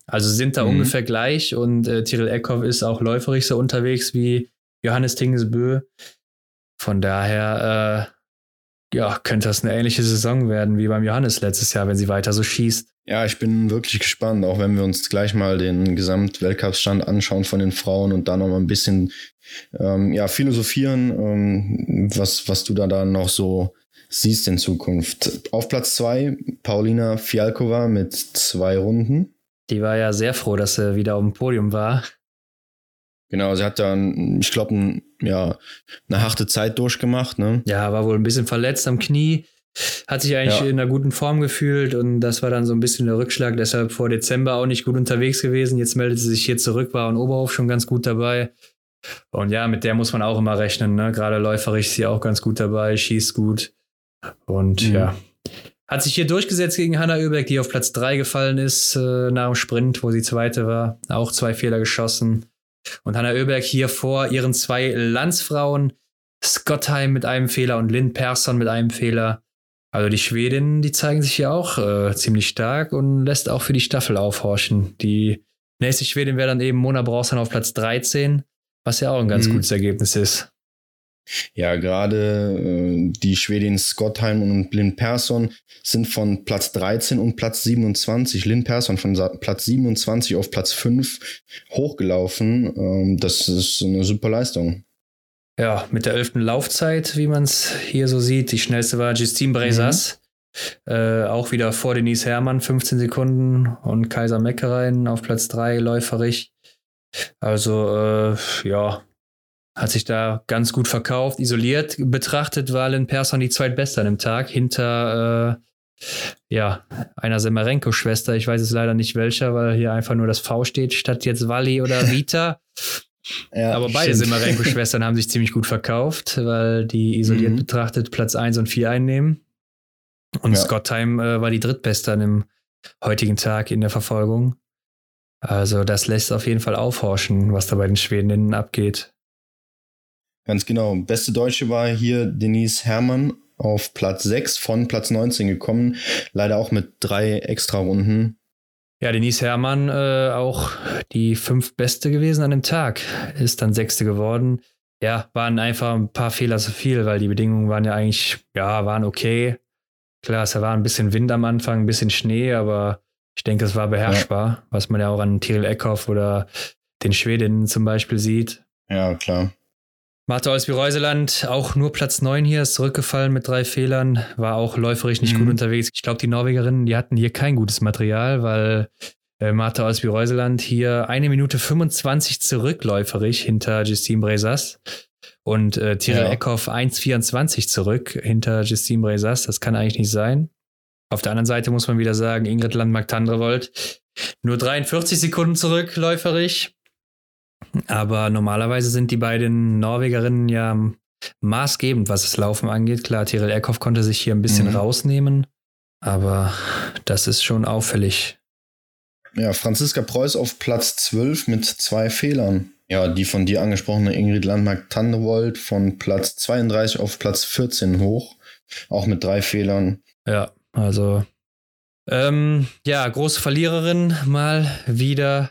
S2: Also sind da mhm. ungefähr gleich und äh, Tyrell Eckhoff ist auch läuferig so unterwegs wie Johannes Tingesbö. Von daher, äh, ja, könnte das eine ähnliche Saison werden wie beim Johannes letztes Jahr, wenn sie weiter so schießt.
S1: Ja, ich bin wirklich gespannt, auch wenn wir uns gleich mal den Gesamtweltcup-Stand anschauen von den Frauen und da noch mal ein bisschen ähm, ja, philosophieren, ähm, was, was du da dann noch so siehst in Zukunft. Auf Platz zwei Paulina Fialkova mit zwei Runden.
S2: Die war ja sehr froh, dass sie wieder auf dem Podium war.
S1: Genau, sie hat dann, ich glaube, ja, eine harte Zeit durchgemacht. Ne?
S2: Ja, war wohl ein bisschen verletzt am Knie. Hat sich eigentlich ja. in einer guten Form gefühlt und das war dann so ein bisschen der Rückschlag. Deshalb vor Dezember auch nicht gut unterwegs gewesen. Jetzt meldet sie sich hier zurück, war in Oberhof schon ganz gut dabei. Und ja, mit der muss man auch immer rechnen. Ne? Gerade läuferisch ist sie auch ganz gut dabei, schießt gut. Und mhm. ja, hat sich hier durchgesetzt gegen Hanna Oeberg, die auf Platz 3 gefallen ist äh, nach dem Sprint, wo sie zweite war. Auch zwei Fehler geschossen. Und Hanna Oeberg hier vor ihren zwei Landsfrauen, Scottheim mit einem Fehler und Lynn Persson mit einem Fehler. Also die Schwedinnen, die zeigen sich hier auch äh, ziemlich stark und lässt auch für die Staffel aufhorchen. Die nächste Schwedin wäre dann eben Mona Brausan auf Platz 13, was ja auch ein ganz mhm. gutes Ergebnis ist.
S1: Ja, gerade äh, die Schwedin Scottheim und Lynn Persson sind von Platz 13 und Platz 27, Lynn Persson von Platz 27 auf Platz 5 hochgelaufen. Ähm, das ist eine super Leistung.
S2: Ja, mit der elften Laufzeit, wie man es hier so sieht. Die schnellste war Justine Bresas. Mhm. Äh, auch wieder vor Denise Herrmann, 15 Sekunden. Und Kaiser Meckerein auf Platz 3 läuferig. Also, äh, ja, hat sich da ganz gut verkauft. Isoliert betrachtet war Lynn Persson die zweitbeste an dem Tag, hinter äh, ja, einer Semarenko-Schwester. Ich weiß es leider nicht welcher, weil hier einfach nur das V steht, statt jetzt Wally oder Vita. ja, Aber beide Semarenko-Schwestern haben sich ziemlich gut verkauft, weil die isoliert mhm. betrachtet Platz 1 und 4 einnehmen. Und ja. Scott Time äh, war die drittbeste an dem heutigen Tag in der Verfolgung. Also das lässt auf jeden Fall aufhorchen, was da bei den Schwedinnen abgeht.
S1: Ganz genau. Beste Deutsche war hier Denise Herrmann auf Platz 6 von Platz 19 gekommen. Leider auch mit drei extra Runden.
S2: Ja, Denise Herrmann äh, auch die fünf Beste gewesen an dem Tag. Ist dann Sechste geworden. Ja, waren einfach ein paar Fehler zu viel, weil die Bedingungen waren ja eigentlich, ja, waren okay. Klar, es war ein bisschen Wind am Anfang, ein bisschen Schnee, aber ich denke, es war beherrschbar, ja. was man ja auch an Tyrell Eckhoff oder den Schwedinnen zum Beispiel sieht.
S1: Ja, klar.
S2: Martha Olsby-Reuseland, auch nur Platz 9 hier, ist zurückgefallen mit drei Fehlern, war auch läuferisch nicht mhm. gut unterwegs. Ich glaube, die Norwegerinnen, die hatten hier kein gutes Material, weil äh, Martha Olsby-Reuseland hier eine Minute 25 zurückläuferig hinter Justine Bresas und äh, Tyrell ja. Eckhoff 1,24 zurück hinter Justine Bresas. Das kann eigentlich nicht sein. Auf der anderen Seite muss man wieder sagen, Ingrid Landmark-Tandrevold nur 43 Sekunden zurückläuferig. Aber normalerweise sind die beiden Norwegerinnen ja maßgebend, was das Laufen angeht. Klar, Tiril Eckhoff konnte sich hier ein bisschen mhm. rausnehmen, aber das ist schon auffällig.
S1: Ja, Franziska Preuß auf Platz 12 mit zwei Fehlern. Ja, die von dir angesprochene Ingrid Landmark-Tandewold von Platz 32 auf Platz 14 hoch, auch mit drei Fehlern.
S2: Ja, also ähm, ja, große Verliererin mal wieder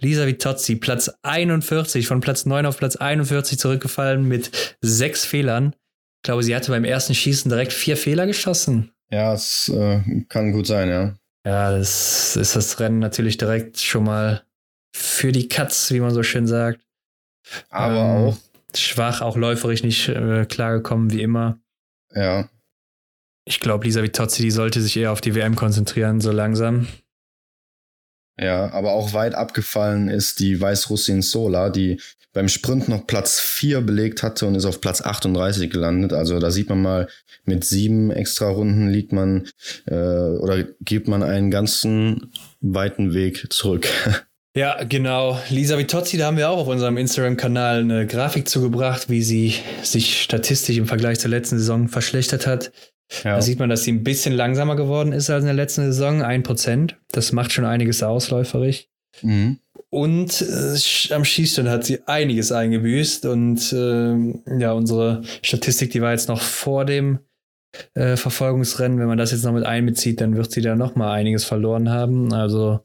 S2: Lisa Vitozzi, Platz 41, von Platz 9 auf Platz 41 zurückgefallen mit sechs Fehlern. Ich glaube, sie hatte beim ersten Schießen direkt vier Fehler geschossen.
S1: Ja, es äh, kann gut sein, ja.
S2: Ja, das ist das Rennen natürlich direkt schon mal für die Katz, wie man so schön sagt.
S1: Aber ähm, auch
S2: schwach, auch läuferisch nicht äh, klargekommen, wie immer.
S1: Ja.
S2: Ich glaube, Lisa Vitozzi, die sollte sich eher auf die WM konzentrieren, so langsam.
S1: Ja, aber auch weit abgefallen ist die Weißrussin Sola, die beim Sprint noch Platz 4 belegt hatte und ist auf Platz 38 gelandet. Also da sieht man mal, mit sieben extra Runden liegt man äh, oder gibt man einen ganzen weiten Weg zurück.
S2: Ja, genau. Lisa Vitozzi, da haben wir auch auf unserem Instagram-Kanal eine Grafik zugebracht, wie sie sich statistisch im Vergleich zur letzten Saison verschlechtert hat. Ja. Da sieht man, dass sie ein bisschen langsamer geworden ist als in der letzten Saison, ein Prozent. Das macht schon einiges ausläuferig. Mhm. Und äh, am Schießstand hat sie einiges eingebüßt. Und äh, ja, unsere Statistik, die war jetzt noch vor dem äh, Verfolgungsrennen. Wenn man das jetzt noch mit einbezieht, dann wird sie da noch mal einiges verloren haben. Also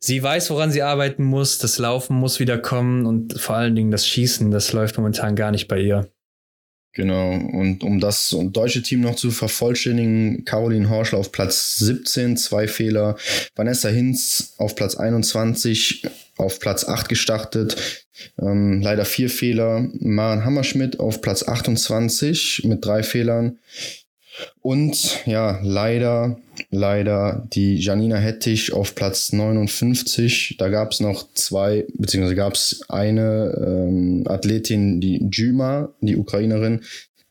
S2: sie weiß, woran sie arbeiten muss. Das Laufen muss wieder kommen und vor allen Dingen das Schießen, das läuft momentan gar nicht bei ihr.
S1: Genau, und um das deutsche Team noch zu vervollständigen, Caroline Horschel auf Platz 17, zwei Fehler, Vanessa Hinz auf Platz 21, auf Platz 8 gestartet, ähm, leider vier Fehler, Maren Hammerschmidt auf Platz 28 mit drei Fehlern, und ja, leider, leider die Janina Hettich auf Platz 59. Da gab es noch zwei, beziehungsweise gab es eine ähm, Athletin, die Juma, die Ukrainerin,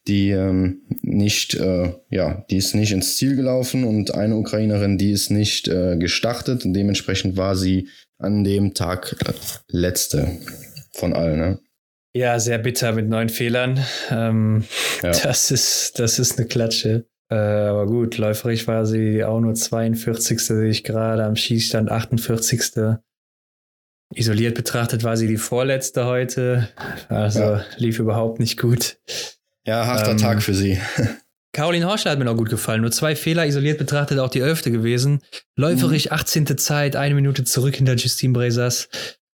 S1: die ähm, nicht, äh, ja, die ist nicht ins Ziel gelaufen und eine Ukrainerin, die ist nicht äh, gestartet und dementsprechend war sie an dem Tag letzte von allen. Ne?
S2: Ja, sehr bitter mit neun Fehlern. Ähm, ja. Das ist, das ist eine Klatsche. Äh, aber gut, läuferig war sie auch nur 42. sehe ich gerade, am Schießstand 48. Isoliert betrachtet war sie die vorletzte heute. Also ja. lief überhaupt nicht gut.
S1: Ja, harter ähm, Tag für sie.
S2: Caroline Horschel hat mir noch gut gefallen. Nur zwei Fehler isoliert betrachtet, auch die elfte gewesen. Läuferig mhm. 18. Zeit, eine Minute zurück hinter Justine Bresas.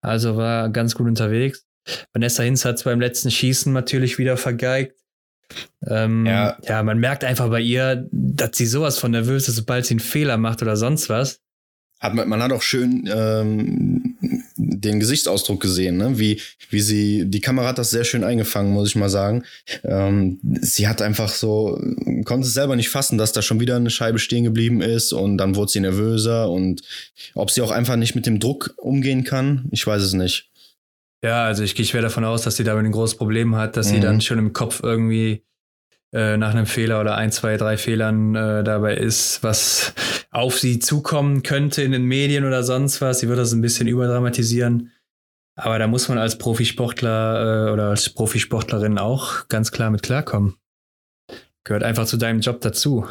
S2: Also war ganz gut unterwegs. Vanessa Hinz hat es beim letzten Schießen natürlich wieder vergeigt. Ähm, ja. ja, man merkt einfach bei ihr, dass sie sowas von nervös ist, sobald sie einen Fehler macht oder sonst was.
S1: Hat man, man hat auch schön ähm, den Gesichtsausdruck gesehen, ne? wie, wie sie, die Kamera hat das sehr schön eingefangen, muss ich mal sagen. Ähm, sie hat einfach so, konnte es selber nicht fassen, dass da schon wieder eine Scheibe stehen geblieben ist und dann wurde sie nervöser und ob sie auch einfach nicht mit dem Druck umgehen kann, ich weiß es nicht.
S2: Ja, also ich gehe schwer davon aus, dass sie damit ein großes Problem hat, dass mhm. sie dann schon im Kopf irgendwie äh, nach einem Fehler oder ein, zwei, drei Fehlern äh, dabei ist, was auf sie zukommen könnte in den Medien oder sonst was. Sie wird das ein bisschen überdramatisieren. Aber da muss man als Profisportler äh, oder als Profisportlerin auch ganz klar mit klarkommen. Gehört einfach zu deinem Job dazu.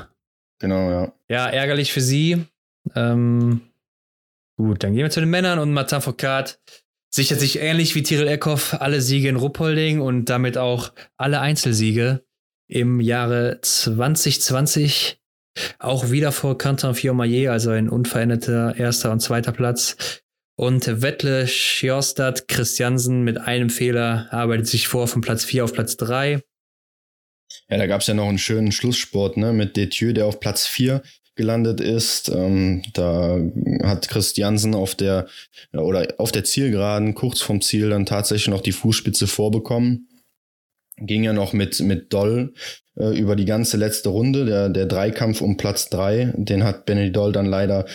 S1: Genau, ja.
S2: Ja, ärgerlich für sie. Ähm, gut, dann gehen wir zu den Männern und Martin Foucault sichert sich ähnlich wie Tyrell Eckhoff alle Siege in Ruppolding und damit auch alle Einzelsiege im Jahre 2020 auch wieder vor Quentin Fiormaillet, also ein unveränderter erster und zweiter Platz. Und Wettle Sjostad Christiansen mit einem Fehler arbeitet sich vor von Platz 4 auf Platz 3.
S1: Ja, da gab es ja noch einen schönen Schlusssport ne, mit Detieu, der auf Platz 4 gelandet ist. Ähm, da hat Christiansen auf der oder auf der Zielgeraden kurz vom Ziel dann tatsächlich noch die Fußspitze vorbekommen ging ja noch mit, mit Doll äh, über die ganze letzte Runde. Der, der Dreikampf um Platz drei, den hat Benny Doll dann leider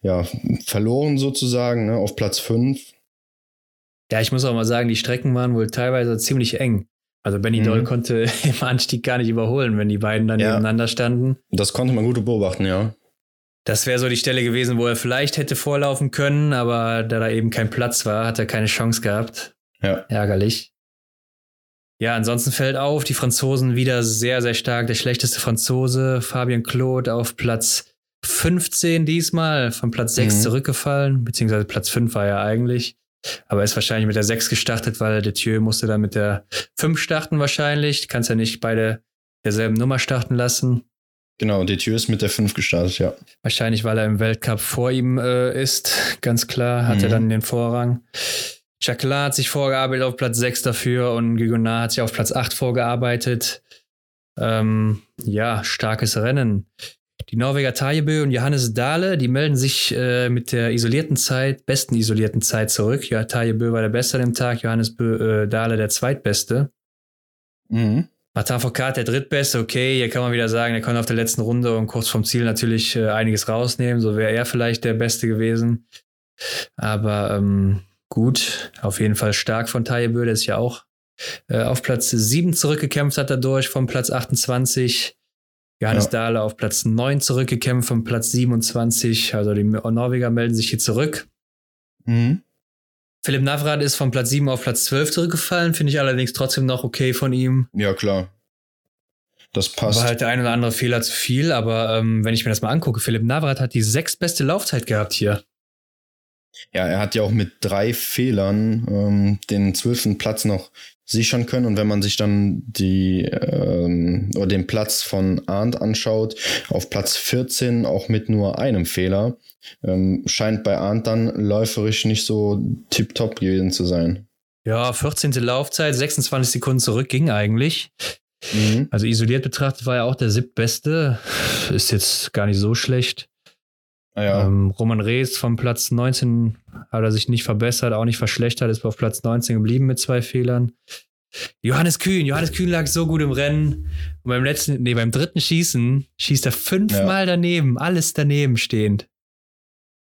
S1: ja, verloren sozusagen, ne, auf Platz fünf.
S2: Ja, ich muss auch mal sagen, die Strecken waren wohl teilweise ziemlich eng. Also Benny mhm. Doll konnte im Anstieg gar nicht überholen, wenn die beiden dann ja. nebeneinander standen.
S1: Das konnte man gut beobachten, ja.
S2: Das wäre so die Stelle gewesen, wo er vielleicht hätte vorlaufen können, aber da da eben kein Platz war, hat er keine Chance gehabt. Ja. Ärgerlich. Ja, ansonsten fällt auf, die Franzosen wieder sehr, sehr stark. Der schlechteste Franzose, Fabien Claude, auf Platz 15 diesmal, von Platz 6 mhm. zurückgefallen, beziehungsweise Platz 5 war er eigentlich. Aber er ist wahrscheinlich mit der 6 gestartet, weil der Thieu musste dann mit der 5 starten wahrscheinlich. Du kannst ja nicht beide derselben Nummer starten lassen.
S1: Genau, der Thieu ist mit der 5 gestartet, ja.
S2: Wahrscheinlich, weil er im Weltcup vor ihm äh, ist, ganz klar, hat mhm. er dann den Vorrang. Jacquelin hat sich vorgearbeitet auf Platz 6 dafür und Guigonard hat sich auf Platz 8 vorgearbeitet. Ähm, ja, starkes Rennen. Die Norweger Tajebö und Johannes Dahle, die melden sich äh, mit der isolierten Zeit, besten isolierten Zeit zurück. Ja, Tajebö war der Beste an dem Tag, Johannes Bö, äh, Dahle der Zweitbeste. Mhm. Martin Foucault der Drittbeste, okay, hier kann man wieder sagen, er konnte auf der letzten Runde und kurz vom Ziel natürlich äh, einiges rausnehmen, so wäre er vielleicht der Beste gewesen. Aber ähm, gut. Auf jeden Fall stark von Taibö, der ist ja auch äh, auf Platz 7 zurückgekämpft hat dadurch, vom Platz 28. Johannes ja. Dahle auf Platz 9 zurückgekämpft, vom Platz 27. Also die Norweger melden sich hier zurück. Mhm. Philipp Navrat ist von Platz 7 auf Platz 12 zurückgefallen, finde ich allerdings trotzdem noch okay von ihm.
S1: Ja, klar. Das passt.
S2: War halt der ein oder andere Fehler zu viel, aber ähm, wenn ich mir das mal angucke, Philipp Navrat hat die sechstbeste Laufzeit gehabt hier.
S1: Ja, er hat ja auch mit drei Fehlern ähm, den zwölften Platz noch sichern können. Und wenn man sich dann die ähm, oder den Platz von Arndt anschaut, auf Platz 14 auch mit nur einem Fehler, ähm, scheint bei Arndt dann läuferisch nicht so tipptopp gewesen zu sein.
S2: Ja, 14. Laufzeit, 26 Sekunden zurück ging eigentlich. Mhm. Also isoliert betrachtet war er auch der siebtbeste. Ist jetzt gar nicht so schlecht. Ah ja. Ähm, Roman Rees vom Platz 19 hat er sich nicht verbessert, auch nicht verschlechtert, ist auf Platz 19 geblieben mit zwei Fehlern. Johannes Kühn, Johannes Kühn lag so gut im Rennen. Und beim letzten, nee, beim dritten Schießen schießt er fünfmal ja. daneben, alles daneben stehend.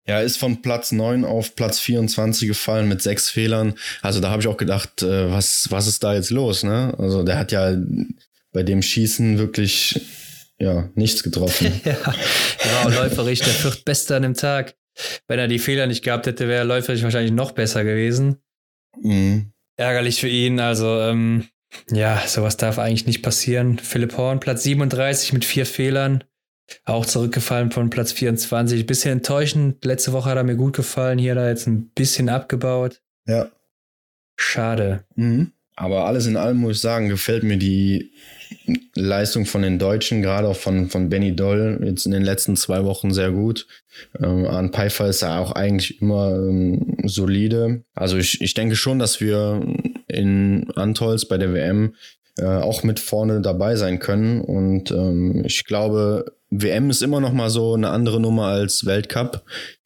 S1: Ja, ist von Platz 9 auf Platz 24 gefallen mit sechs Fehlern. Also da habe ich auch gedacht, äh, was, was ist da jetzt los? Ne? Also der hat ja bei dem Schießen wirklich ja, nichts getroffen. ja,
S2: genau, läuferisch der viertbeste an dem Tag. Wenn er die Fehler nicht gehabt hätte, wäre er läuferisch wahrscheinlich noch besser gewesen. Mhm. Ärgerlich für ihn, also ähm, ja, sowas darf eigentlich nicht passieren. Philipp Horn, Platz 37 mit vier Fehlern. Auch zurückgefallen von Platz 24. Bisschen enttäuschend. Letzte Woche hat er mir gut gefallen. Hier hat er jetzt ein bisschen abgebaut.
S1: Ja.
S2: Schade.
S1: Mhm. Aber alles in allem muss ich sagen, gefällt mir die Leistung von den Deutschen, gerade auch von, von Benny Doll, jetzt in den letzten zwei Wochen sehr gut. Ähm, Arne Pfeiffer ist ja auch eigentlich immer ähm, solide. Also ich, ich denke schon, dass wir in Antolz bei der WM äh, auch mit vorne dabei sein können. Und ähm, ich glaube, WM ist immer noch mal so eine andere Nummer als Weltcup.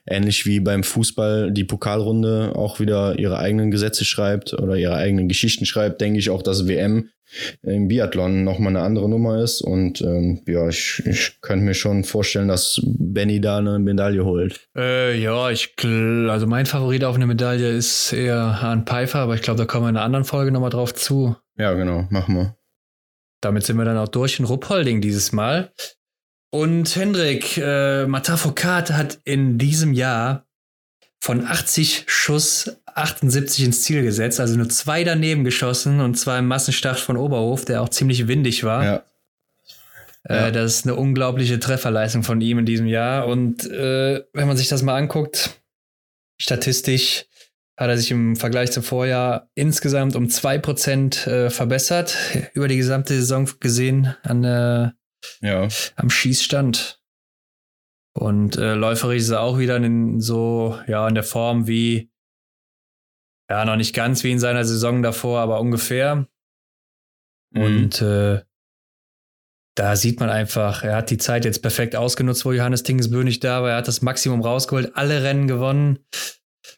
S1: Ähnlich wie beim Fußball die Pokalrunde auch wieder ihre eigenen Gesetze schreibt oder ihre eigenen Geschichten schreibt, denke ich auch, dass WM im Biathlon nochmal eine andere Nummer ist. Und ähm, ja, ich, ich könnte mir schon vorstellen, dass Benny da eine Medaille holt.
S2: Äh, ja, ich also mein Favorit auf eine Medaille ist eher Hahn Pfeiffer, aber ich glaube, da kommen wir in einer anderen Folge nochmal drauf zu.
S1: Ja, genau, machen wir.
S2: Damit sind wir dann auch durch in Ruppholding dieses Mal. Und Hendrik, äh, Matafokat hat in diesem Jahr von 80 Schuss 78 ins Ziel gesetzt, also nur zwei daneben geschossen und zwar im Massenstart von Oberhof, der auch ziemlich windig war. Ja. Äh, ja. Das ist eine unglaubliche Trefferleistung von ihm in diesem Jahr. Und äh, wenn man sich das mal anguckt, statistisch hat er sich im Vergleich zum Vorjahr insgesamt um 2% äh, verbessert, über die gesamte Saison gesehen an, ja. am Schießstand. Und äh, läuferisch ist er auch wieder in so, ja, in der Form wie, ja, noch nicht ganz wie in seiner Saison davor, aber ungefähr. Mhm. Und äh, da sieht man einfach, er hat die Zeit jetzt perfekt ausgenutzt, wo Johannes Tingesbö nicht da war. Er hat das Maximum rausgeholt, alle Rennen gewonnen.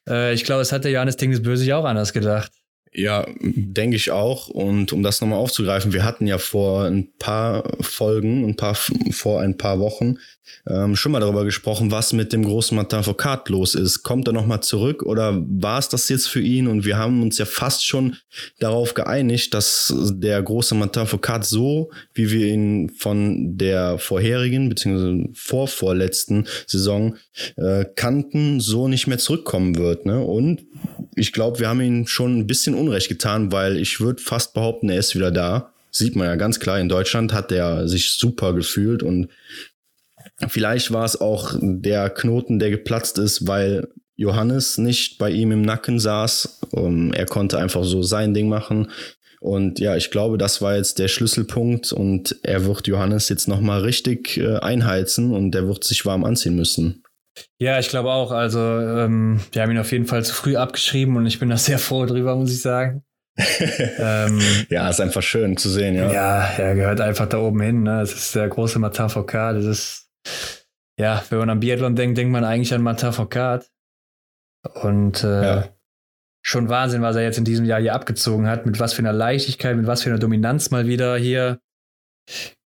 S2: Äh, ich glaube, es hatte Johannes Tingesbö sich auch anders gedacht.
S1: Ja, denke ich auch. Und um das nochmal aufzugreifen, wir hatten ja vor ein paar Folgen, ein paar, vor ein paar Wochen ähm, schon mal darüber gesprochen, was mit dem großen Martin Foucault los ist. Kommt er nochmal zurück oder war es das jetzt für ihn? Und wir haben uns ja fast schon darauf geeinigt, dass der große Martin Foucault so, wie wir ihn von der vorherigen bzw. vorvorletzten Saison äh, kannten, so nicht mehr zurückkommen wird. Ne? Und ich glaube, wir haben ihn schon ein bisschen Unrecht getan, weil ich würde fast behaupten, er ist wieder da. Sieht man ja ganz klar, in Deutschland hat er sich super gefühlt und vielleicht war es auch der Knoten, der geplatzt ist, weil Johannes nicht bei ihm im Nacken saß. Um, er konnte einfach so sein Ding machen. Und ja, ich glaube, das war jetzt der Schlüsselpunkt und er wird Johannes jetzt nochmal richtig äh, einheizen und er wird sich warm anziehen müssen.
S2: Ja, ich glaube auch. Also, ähm, wir haben ihn auf jeden Fall zu früh abgeschrieben und ich bin da sehr froh drüber, muss ich sagen.
S1: ähm, ja, ist einfach schön zu sehen, ja.
S2: Ja, er gehört einfach da oben hin. Ne? Das ist der große Martin Foucault. Das ist, ja, wenn man an Biathlon denkt, denkt man eigentlich an Martin Foucault. Und äh, ja. schon Wahnsinn, was er jetzt in diesem Jahr hier abgezogen hat. Mit was für einer Leichtigkeit, mit was für einer Dominanz mal wieder hier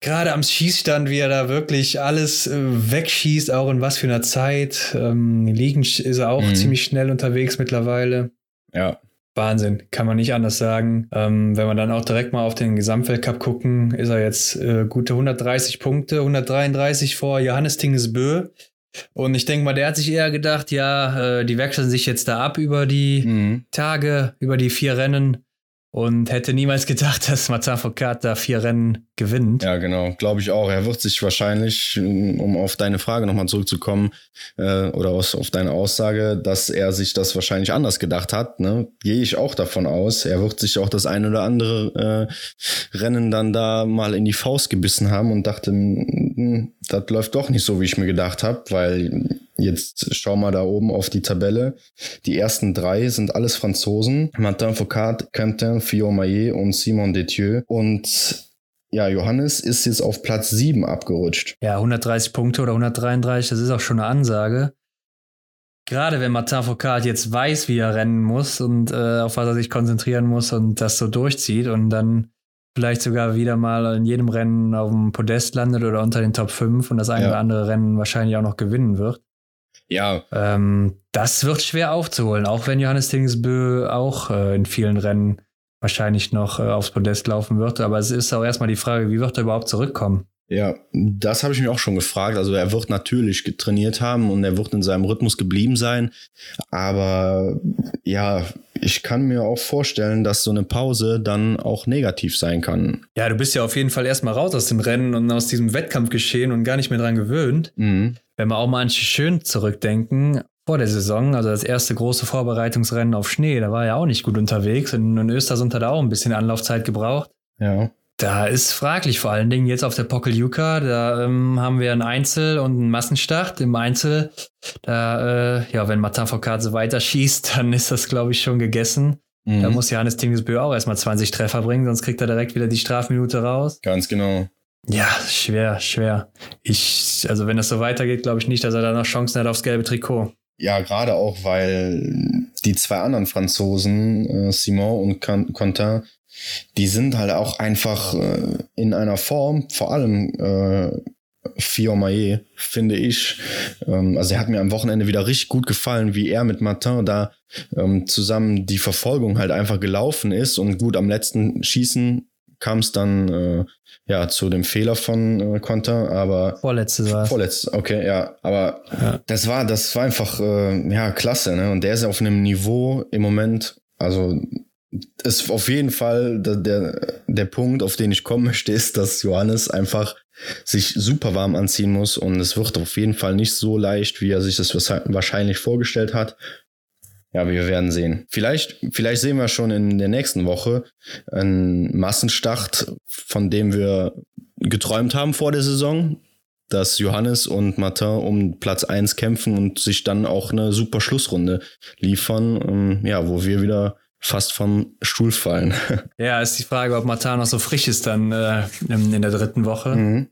S2: gerade am Schießstand, wie er da wirklich alles äh, wegschießt, auch in was für einer Zeit. Ähm, liegen ist er auch mhm. ziemlich schnell unterwegs mittlerweile.
S1: Ja.
S2: Wahnsinn, kann man nicht anders sagen. Ähm, wenn wir dann auch direkt mal auf den Gesamtweltcup gucken, ist er jetzt äh, gute 130 Punkte, 133 vor Johannes Tingesbö. Und ich denke mal, der hat sich eher gedacht, ja, äh, die wechseln sich jetzt da ab über die mhm. Tage, über die vier Rennen und hätte niemals gedacht, dass Foucault da vier Rennen gewinnt.
S1: Ja, genau, glaube ich auch. Er wird sich wahrscheinlich, um auf deine Frage nochmal zurückzukommen, äh, oder aus, auf deine Aussage, dass er sich das wahrscheinlich anders gedacht hat, ne? gehe ich auch davon aus. Er wird sich auch das ein oder andere äh, Rennen dann da mal in die Faust gebissen haben und dachte, hm, das läuft doch nicht so, wie ich mir gedacht habe, weil Jetzt schau mal da oben auf die Tabelle. Die ersten drei sind alles Franzosen. Martin Foucault, Quentin Fillon-Maillet und Simon Detieux. Und ja, Johannes ist jetzt auf Platz 7 abgerutscht.
S2: Ja, 130 Punkte oder 133, das ist auch schon eine Ansage. Gerade wenn Martin Foucault jetzt weiß, wie er rennen muss und äh, auf was er sich konzentrieren muss und das so durchzieht und dann vielleicht sogar wieder mal in jedem Rennen auf dem Podest landet oder unter den Top 5 und das eine ja. oder andere Rennen wahrscheinlich auch noch gewinnen wird.
S1: Ja.
S2: Ähm, das wird schwer aufzuholen, auch wenn Johannes Tingsbö auch äh, in vielen Rennen wahrscheinlich noch äh, aufs Podest laufen wird. Aber es ist auch erstmal die Frage, wie wird er überhaupt zurückkommen?
S1: Ja, das habe ich mir auch schon gefragt. Also er wird natürlich getrainiert haben und er wird in seinem Rhythmus geblieben sein. Aber ja, ich kann mir auch vorstellen, dass so eine Pause dann auch negativ sein kann.
S2: Ja, du bist ja auf jeden Fall erstmal raus aus dem Rennen und aus diesem Wettkampfgeschehen und gar nicht mehr dran gewöhnt. Mhm. Wenn wir auch mal an schön zurückdenken, vor der Saison, also das erste große Vorbereitungsrennen auf Schnee, da war er ja auch nicht gut unterwegs und in Östersund hat er auch ein bisschen Anlaufzeit gebraucht.
S1: Ja.
S2: Da ist fraglich, vor allen Dingen jetzt auf der Pokeljuka, da ähm, haben wir ein Einzel und einen Massenstart. Im Einzel, da, äh, ja, wenn Martin Foucault so weiter schießt, dann ist das, glaube ich, schon gegessen. Mhm. Da muss Johannes Tingesbö auch erstmal 20 Treffer bringen, sonst kriegt er direkt wieder die Strafminute raus.
S1: Ganz genau.
S2: Ja, schwer, schwer. Ich, also wenn das so weitergeht, glaube ich nicht, dass er da noch Chancen hat aufs gelbe Trikot.
S1: Ja, gerade auch, weil die zwei anderen Franzosen, äh, Simon und Quentin, die sind halt auch einfach äh, in einer Form, vor allem äh, Fiomaye, finde ich. Ähm, also er hat mir am Wochenende wieder richtig gut gefallen, wie er mit Martin da ähm, zusammen die Verfolgung halt einfach gelaufen ist und gut am letzten Schießen kam es dann äh, ja zu dem Fehler von äh, Konter, aber
S2: vorletzte war
S1: vorletzte, okay, ja, aber ja. das war das war einfach äh, ja klasse, ne? Und der ist auf einem Niveau im Moment, also ist auf jeden Fall der, der, der Punkt, auf den ich kommen möchte, ist, dass Johannes einfach sich super warm anziehen muss und es wird auf jeden Fall nicht so leicht, wie er sich das wahrscheinlich vorgestellt hat. Ja, wir werden sehen. Vielleicht, vielleicht sehen wir schon in der nächsten Woche einen Massenstart, von dem wir geträumt haben vor der Saison, dass Johannes und Martin um Platz 1 kämpfen und sich dann auch eine super Schlussrunde liefern, ähm, ja, wo wir wieder fast vom Stuhl fallen.
S2: Ja, ist die Frage, ob Matan noch so frisch ist dann äh, in, der dritten Woche. Mhm.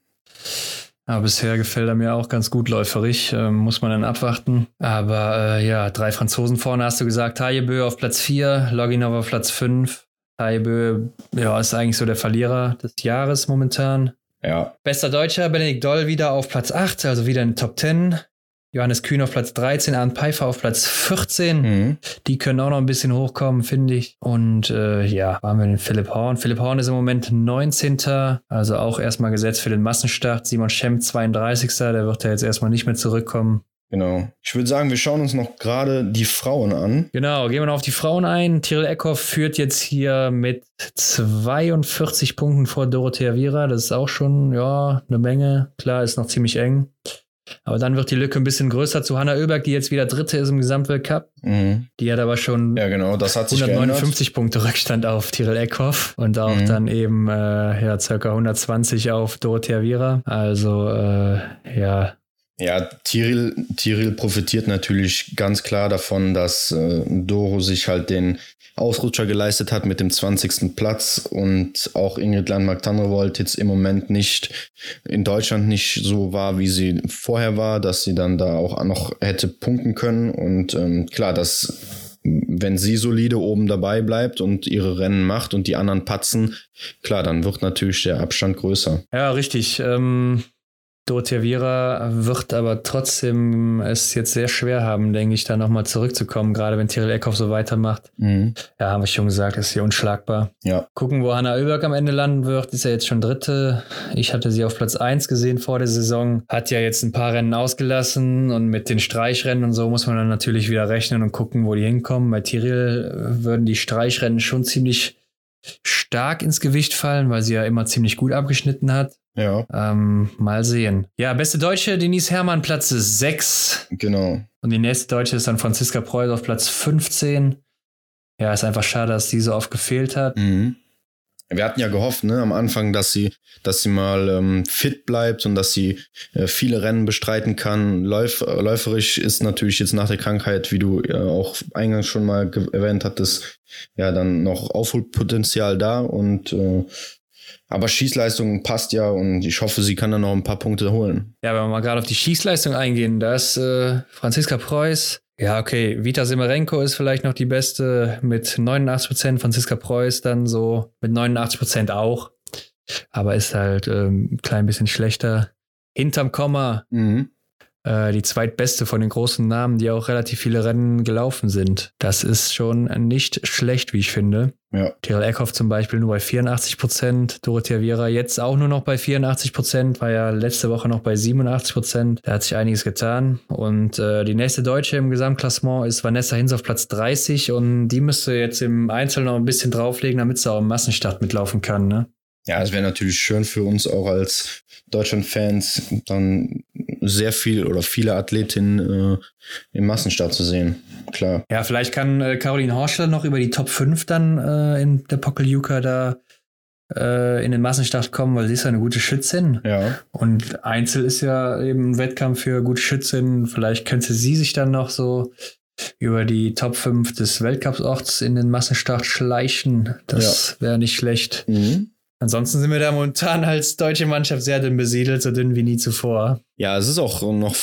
S2: Aber bisher gefällt er mir auch ganz gut läuferig, äh, muss man dann abwarten. Aber äh, ja, drei Franzosen vorne hast du gesagt. Hayebö auf Platz 4, Loginov auf Platz 5. Hayebö, ja, ist eigentlich so der Verlierer des Jahres momentan.
S1: Ja.
S2: Bester Deutscher, Benedikt Doll wieder auf Platz 8, also wieder in den Top 10. Johannes Kühn auf Platz 13, Arndt Pfeiffer auf Platz 14. Mhm. Die können auch noch ein bisschen hochkommen, finde ich. Und äh, ja, waren wir den Philipp Horn. Philipp Horn ist im Moment 19. Also auch erstmal gesetzt für den Massenstart. Simon Schemp 32. Der wird ja jetzt erstmal nicht mehr zurückkommen.
S1: Genau. Ich würde sagen, wir schauen uns noch gerade die Frauen an.
S2: Genau, gehen wir noch auf die Frauen ein. Tyrell Eckhoff führt jetzt hier mit 42 Punkten vor Dorothea Viera. Das ist auch schon, ja, eine Menge. Klar, ist noch ziemlich eng. Aber dann wird die Lücke ein bisschen größer zu Hanna Oeberg, die jetzt wieder Dritte ist im Gesamtweltcup. Mhm. Die hat aber schon
S1: ja, genau, das hat
S2: 159 Punkte Rückstand auf Tyrell Eckhoff und auch mhm. dann eben äh, ja, circa 120 auf Dorothea Viera. Also äh, ja,
S1: ja, Tiril, Tiril profitiert natürlich ganz klar davon, dass äh, Doro sich halt den Ausrutscher geleistet hat mit dem 20. Platz und auch Ingrid Landmark-Tandrevold jetzt im Moment nicht in Deutschland nicht so war, wie sie vorher war, dass sie dann da auch noch hätte punkten können. Und ähm, klar, dass wenn sie solide oben dabei bleibt und ihre Rennen macht und die anderen patzen, klar, dann wird natürlich der Abstand größer.
S2: Ja, richtig. Ähm, Dorothea Viera wird aber trotzdem es jetzt sehr schwer haben, denke ich, da nochmal zurückzukommen, gerade wenn Tyrell Eckhoff so weitermacht. Mhm. Ja, haben wir schon gesagt, ist hier unschlagbar.
S1: Ja.
S2: Gucken, wo Hanna Oeberg am Ende landen wird, ist ja jetzt schon Dritte. Ich hatte sie auf Platz 1 gesehen vor der Saison, hat ja jetzt ein paar Rennen ausgelassen und mit den Streichrennen und so muss man dann natürlich wieder rechnen und gucken, wo die hinkommen. Bei Tyrell würden die Streichrennen schon ziemlich stark ins Gewicht fallen, weil sie ja immer ziemlich gut abgeschnitten hat.
S1: Ja.
S2: Ähm, mal sehen. Ja, beste Deutsche, Denise Herrmann, Platz 6.
S1: Genau.
S2: Und die nächste Deutsche ist dann Franziska Preuß auf Platz 15. Ja, ist einfach schade, dass die so oft gefehlt hat.
S1: Mhm. Wir hatten ja gehofft, ne, am Anfang, dass sie, dass sie mal ähm, fit bleibt und dass sie äh, viele Rennen bestreiten kann. Läuf, äh, läuferisch ist natürlich jetzt nach der Krankheit, wie du äh, auch eingangs schon mal erwähnt hattest, ja dann noch Aufholpotenzial da und äh, aber Schießleistung passt ja und ich hoffe, sie kann dann noch ein paar Punkte holen.
S2: Ja, wenn wir mal gerade auf die Schießleistung eingehen, da ist äh, Franziska Preuß. Ja, okay, Vita Simarenko ist vielleicht noch die beste mit 89 Prozent, Franziska Preuß dann so mit 89 Prozent auch, aber ist halt ähm, ein klein bisschen schlechter. Hinterm Komma mhm. Äh, die zweitbeste von den großen Namen, die auch relativ viele Rennen gelaufen sind. Das ist schon nicht schlecht, wie ich finde.
S1: Ja.
S2: Tyrell Eckhoff zum Beispiel nur bei 84 Prozent, Dorothea Viera jetzt auch nur noch bei 84 Prozent, war ja letzte Woche noch bei 87 Prozent. Da hat sich einiges getan. Und äh, die nächste Deutsche im Gesamtklassement ist Vanessa Hinz auf Platz 30 und die müsste jetzt im Einzel noch ein bisschen drauflegen, damit sie auch im Massenstart mitlaufen kann. Ne?
S1: Ja, es wäre natürlich schön für uns auch als Deutschland-Fans dann sehr viel oder viele Athletinnen äh, im Massenstart zu sehen. Klar.
S2: Ja, vielleicht kann äh, Caroline Horschler noch über die Top 5 dann äh, in der Pokeljuka da äh, in den Massenstart kommen, weil sie ist ja eine gute Schützin.
S1: Ja.
S2: Und Einzel ist ja eben ein Wettkampf für gute Schützin. Vielleicht könnte sie sich dann noch so über die Top 5 des Weltcupsorts in den Massenstart schleichen. Das wäre nicht schlecht.
S1: Mhm.
S2: Ansonsten sind wir da momentan als deutsche Mannschaft sehr dünn besiedelt, so dünn wie nie zuvor.
S1: Ja, es ist auch noch,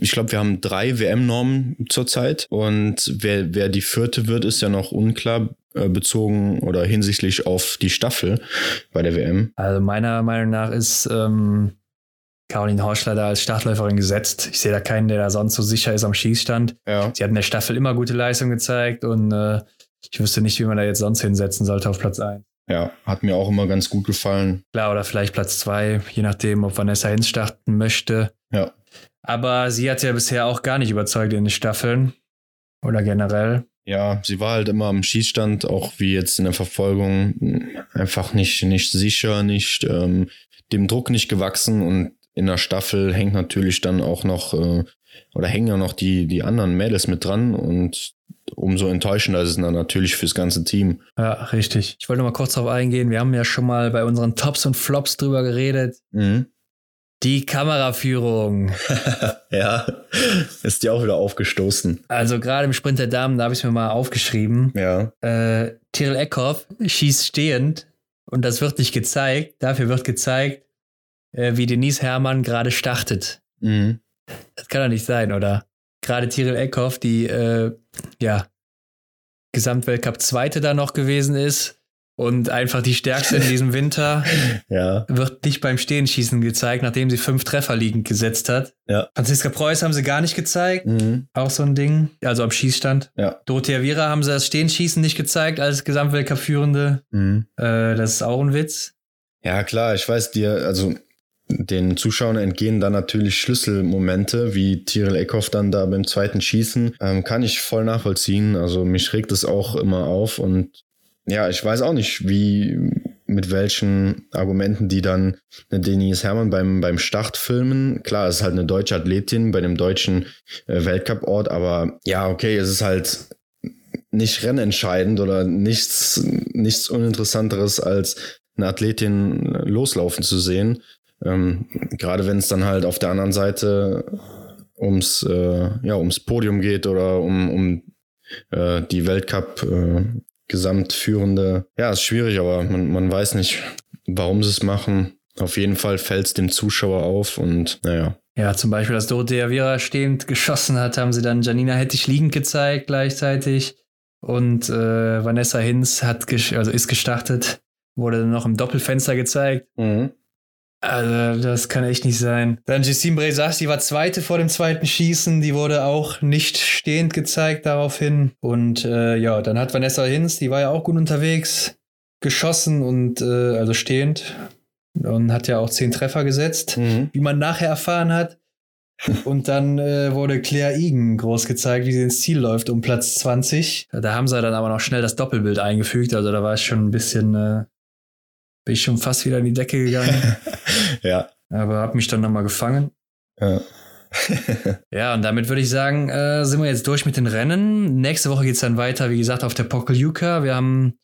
S1: ich glaube, wir haben drei WM-Normen zurzeit und wer, wer die vierte wird, ist ja noch unklar äh, bezogen oder hinsichtlich auf die Staffel bei der WM.
S2: Also meiner Meinung nach ist ähm, Caroline Horschler da als Startläuferin gesetzt. Ich sehe da keinen, der da sonst so sicher ist am Schießstand.
S1: Ja.
S2: Sie hat in der Staffel immer gute Leistung gezeigt und äh, ich wüsste nicht, wie man da jetzt sonst hinsetzen sollte auf Platz 1.
S1: Ja, hat mir auch immer ganz gut gefallen.
S2: Klar, oder vielleicht Platz 2, je nachdem, ob Vanessa Hinz starten möchte.
S1: Ja.
S2: Aber sie hat ja bisher auch gar nicht überzeugt in den Staffeln oder generell.
S1: Ja, sie war halt immer am Schießstand, auch wie jetzt in der Verfolgung, einfach nicht, nicht sicher, nicht ähm, dem Druck nicht gewachsen und in der Staffel hängt natürlich dann auch noch äh, oder hängen ja noch die, die anderen Mädels mit dran und umso enttäuschender ist es dann natürlich fürs ganze Team.
S2: Ja, richtig. Ich wollte noch mal kurz darauf eingehen. Wir haben ja schon mal bei unseren Tops und Flops drüber geredet.
S1: Mhm.
S2: Die Kameraführung.
S1: ja, ist dir auch wieder aufgestoßen.
S2: Also gerade im Sprint der Damen, da habe ich es mir mal aufgeschrieben.
S1: Ja.
S2: Äh, Tyrell Eckhoff schießt stehend und das wird nicht gezeigt. Dafür wird gezeigt, äh, wie Denise Herrmann gerade startet.
S1: Mhm.
S2: Das kann doch nicht sein, oder? Gerade Tyrell Eckhoff, die äh, ja Gesamtweltcup Zweite da noch gewesen ist und einfach die stärkste in diesem Winter,
S1: Ja.
S2: wird nicht beim Stehenschießen gezeigt, nachdem sie fünf Treffer liegend gesetzt hat.
S1: Ja.
S2: Franziska Preuß haben sie gar nicht gezeigt.
S1: Mhm.
S2: Auch so ein Ding. Also am Schießstand.
S1: Ja.
S2: Dorothea Viera haben sie das Stehenschießen nicht gezeigt als Gesamtweltcup-Führende.
S1: Mhm.
S2: Äh, das ist auch ein Witz.
S1: Ja, klar, ich weiß dir, also den Zuschauern entgehen da natürlich Schlüsselmomente, wie Tyrell Eckhoff dann da beim zweiten Schießen. Ähm, kann ich voll nachvollziehen. Also mich regt es auch immer auf und ja, ich weiß auch nicht, wie, mit welchen Argumenten die dann eine Denise Herrmann beim, beim Start filmen. Klar, es ist halt eine deutsche Athletin bei dem deutschen äh, Weltcup-Ort, aber ja, okay, es ist halt nicht rennentscheidend oder nichts, nichts Uninteressanteres als eine Athletin loslaufen zu sehen. Ähm, gerade wenn es dann halt auf der anderen Seite ums, äh, ja, ums Podium geht oder um, um äh, die Weltcup äh, gesamtführende. Ja, ist schwierig, aber man, man weiß nicht, warum sie es machen. Auf jeden Fall fällt es dem Zuschauer auf und naja.
S2: Ja, zum Beispiel, dass Dorothea Viera stehend geschossen hat, haben sie dann Janina Hettich liegend gezeigt gleichzeitig. Und äh, Vanessa Hinz hat also ist gestartet, wurde dann noch im Doppelfenster gezeigt.
S1: Mhm.
S2: Also, das kann echt nicht sein. Dann Justine Brezas, die war zweite vor dem zweiten Schießen, die wurde auch nicht stehend gezeigt daraufhin. Und äh, ja, dann hat Vanessa Hinz, die war ja auch gut unterwegs, geschossen und äh, also stehend und hat ja auch zehn Treffer gesetzt,
S1: Mhm.
S2: wie man nachher erfahren hat. Und dann äh, wurde Claire Igen groß gezeigt, wie sie ins Ziel läuft um Platz 20. Da haben sie dann aber noch schnell das Doppelbild eingefügt. Also da war ich schon ein bisschen, äh, bin ich schon fast wieder in die Decke gegangen.
S1: ja.
S2: Aber hab mich dann nochmal gefangen.
S1: ja.
S2: Ja, und damit würde ich sagen, äh, sind wir jetzt durch mit den Rennen. Nächste Woche geht's dann weiter, wie gesagt, auf der Pokeljuka. Wir haben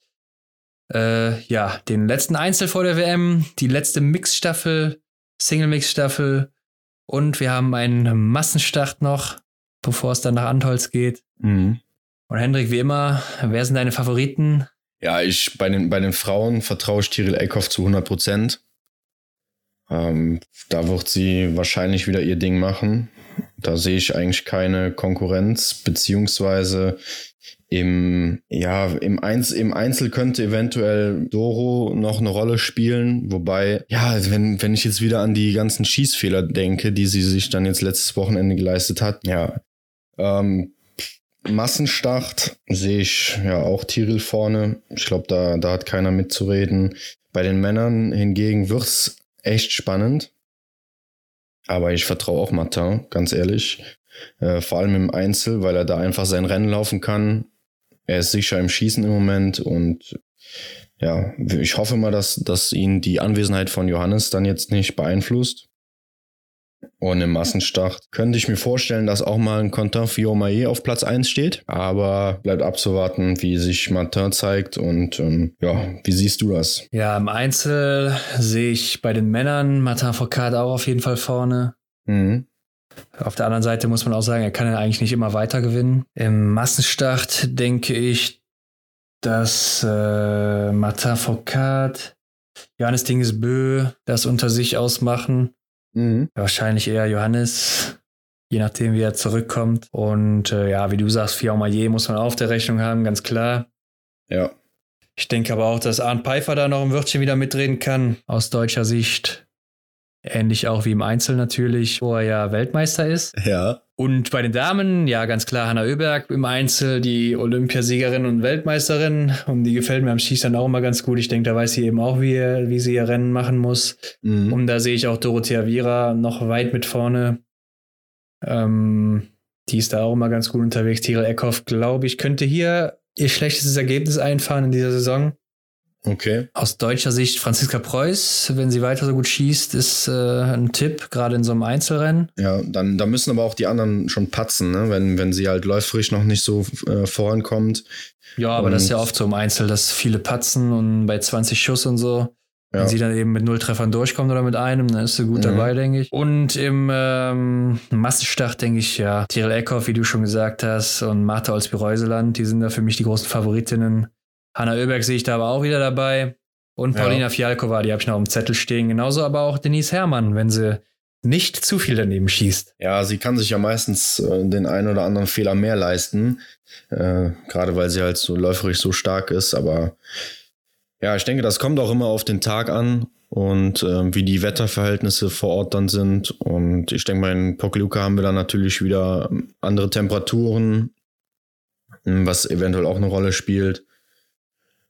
S2: äh, ja den letzten Einzel vor der WM, die letzte Mixstaffel, Single-Mix-Staffel und wir haben einen Massenstart noch, bevor es dann nach Antholz geht.
S1: Mhm.
S2: Und Hendrik, wie immer, wer sind deine Favoriten?
S1: Ja, ich bei den, bei den Frauen vertraue ich Tyrell Eckhoff zu 100 Prozent. Ähm, da wird sie wahrscheinlich wieder ihr Ding machen. Da sehe ich eigentlich keine Konkurrenz, beziehungsweise im, ja, im, Einz, im Einzel könnte eventuell Doro noch eine Rolle spielen. Wobei, ja, wenn, wenn ich jetzt wieder an die ganzen Schießfehler denke, die sie sich dann jetzt letztes Wochenende geleistet hat, ja, ähm, Massenstart sehe ich ja auch Tiril vorne. Ich glaube, da, da hat keiner mitzureden. Bei den Männern hingegen wird's echt spannend. Aber ich vertraue auch Martin, ganz ehrlich. Äh, vor allem im Einzel, weil er da einfach sein Rennen laufen kann. Er ist sicher im Schießen im Moment und ja, ich hoffe mal, dass, dass ihn die Anwesenheit von Johannes dann jetzt nicht beeinflusst. Und im Massenstart könnte ich mir vorstellen, dass auch mal ein Quentin Fillon-Maillet auf Platz 1 steht. Aber bleibt abzuwarten, wie sich Martin zeigt. Und ähm, ja, wie siehst du das?
S2: Ja, im Einzel sehe ich bei den Männern Martin Foucault auch auf jeden Fall vorne.
S1: Mhm.
S2: Auf der anderen Seite muss man auch sagen, er kann ja eigentlich nicht immer weiter gewinnen. Im Massenstart denke ich, dass äh, Martin Foucault, Johannes Dingesbö das unter sich ausmachen. Mhm. Wahrscheinlich eher Johannes, je nachdem, wie er zurückkommt. Und äh, ja, wie du sagst, Fiaumaillet muss man auf der Rechnung haben, ganz klar.
S1: Ja.
S2: Ich denke aber auch, dass Arndt Pfeiffer da noch ein Wörtchen wieder mitreden kann, aus deutscher Sicht. Ähnlich auch wie im Einzel natürlich, wo er ja Weltmeister ist.
S1: Ja.
S2: Und bei den Damen, ja, ganz klar Hanna Oeberg im Einzel, die Olympiasiegerin und Weltmeisterin. Und die gefällt mir am Schießstand auch immer ganz gut. Ich denke, da weiß sie eben auch, wie, wie sie ihr Rennen machen muss. Mhm. Und da sehe ich auch Dorothea Viera noch weit mit vorne. Ähm, die ist da auch immer ganz gut unterwegs. Tirol Eckhoff, glaube ich, könnte hier ihr schlechtestes Ergebnis einfahren in dieser Saison.
S1: Okay.
S2: Aus deutscher Sicht Franziska Preuß, wenn sie weiter so gut schießt, ist äh, ein Tipp, gerade in so einem Einzelrennen.
S1: Ja, dann da müssen aber auch die anderen schon patzen, ne? wenn, wenn sie halt läuferisch noch nicht so äh, vorankommt.
S2: Ja, aber und das ist ja oft so im Einzel, dass viele patzen und bei 20 Schuss und so. Ja. Wenn sie dann eben mit null Treffern durchkommt oder mit einem, dann ist sie gut mhm. dabei, denke ich. Und im ähm, Massenstart denke ich, ja, Tirol Eckhoff, wie du schon gesagt hast, und Martha Olsby-Reuseland, die sind da für mich die großen Favoritinnen. Hanna Oeberg sehe ich da aber auch wieder dabei. Und Paulina ja. Fialkova, die habe ich noch im Zettel stehen. Genauso aber auch Denise Herrmann, wenn sie nicht zu viel daneben schießt.
S1: Ja, sie kann sich ja meistens äh, den einen oder anderen Fehler mehr leisten. Äh, Gerade weil sie halt so läuferig so stark ist. Aber ja, ich denke, das kommt auch immer auf den Tag an und äh, wie die Wetterverhältnisse vor Ort dann sind. Und ich denke mal, in Pokljuka haben wir dann natürlich wieder andere Temperaturen, was eventuell auch eine Rolle spielt.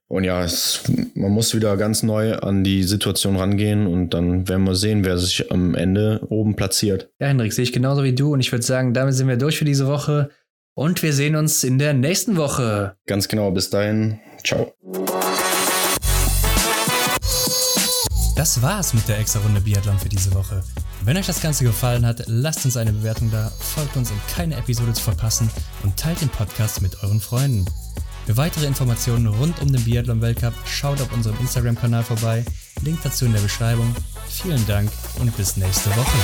S1: Und ja, es, man muss wieder ganz neu an die Situation rangehen und dann werden wir sehen, wer sich am Ende oben platziert.
S2: Ja, Hendrik, sehe ich genauso wie du und ich würde sagen, damit sind wir durch für diese Woche und wir sehen uns in der nächsten Woche.
S1: Ganz genau, bis dahin. Ciao.
S2: Das war's mit der extra Runde Biathlon für diese Woche. Wenn euch das Ganze gefallen hat, lasst uns eine Bewertung da, folgt uns, um keine Episode zu verpassen und teilt den Podcast mit euren Freunden. Für weitere Informationen rund um den Biathlon-Weltcup schaut auf unserem Instagram-Kanal vorbei. Link dazu in der Beschreibung. Vielen Dank und bis nächste Woche.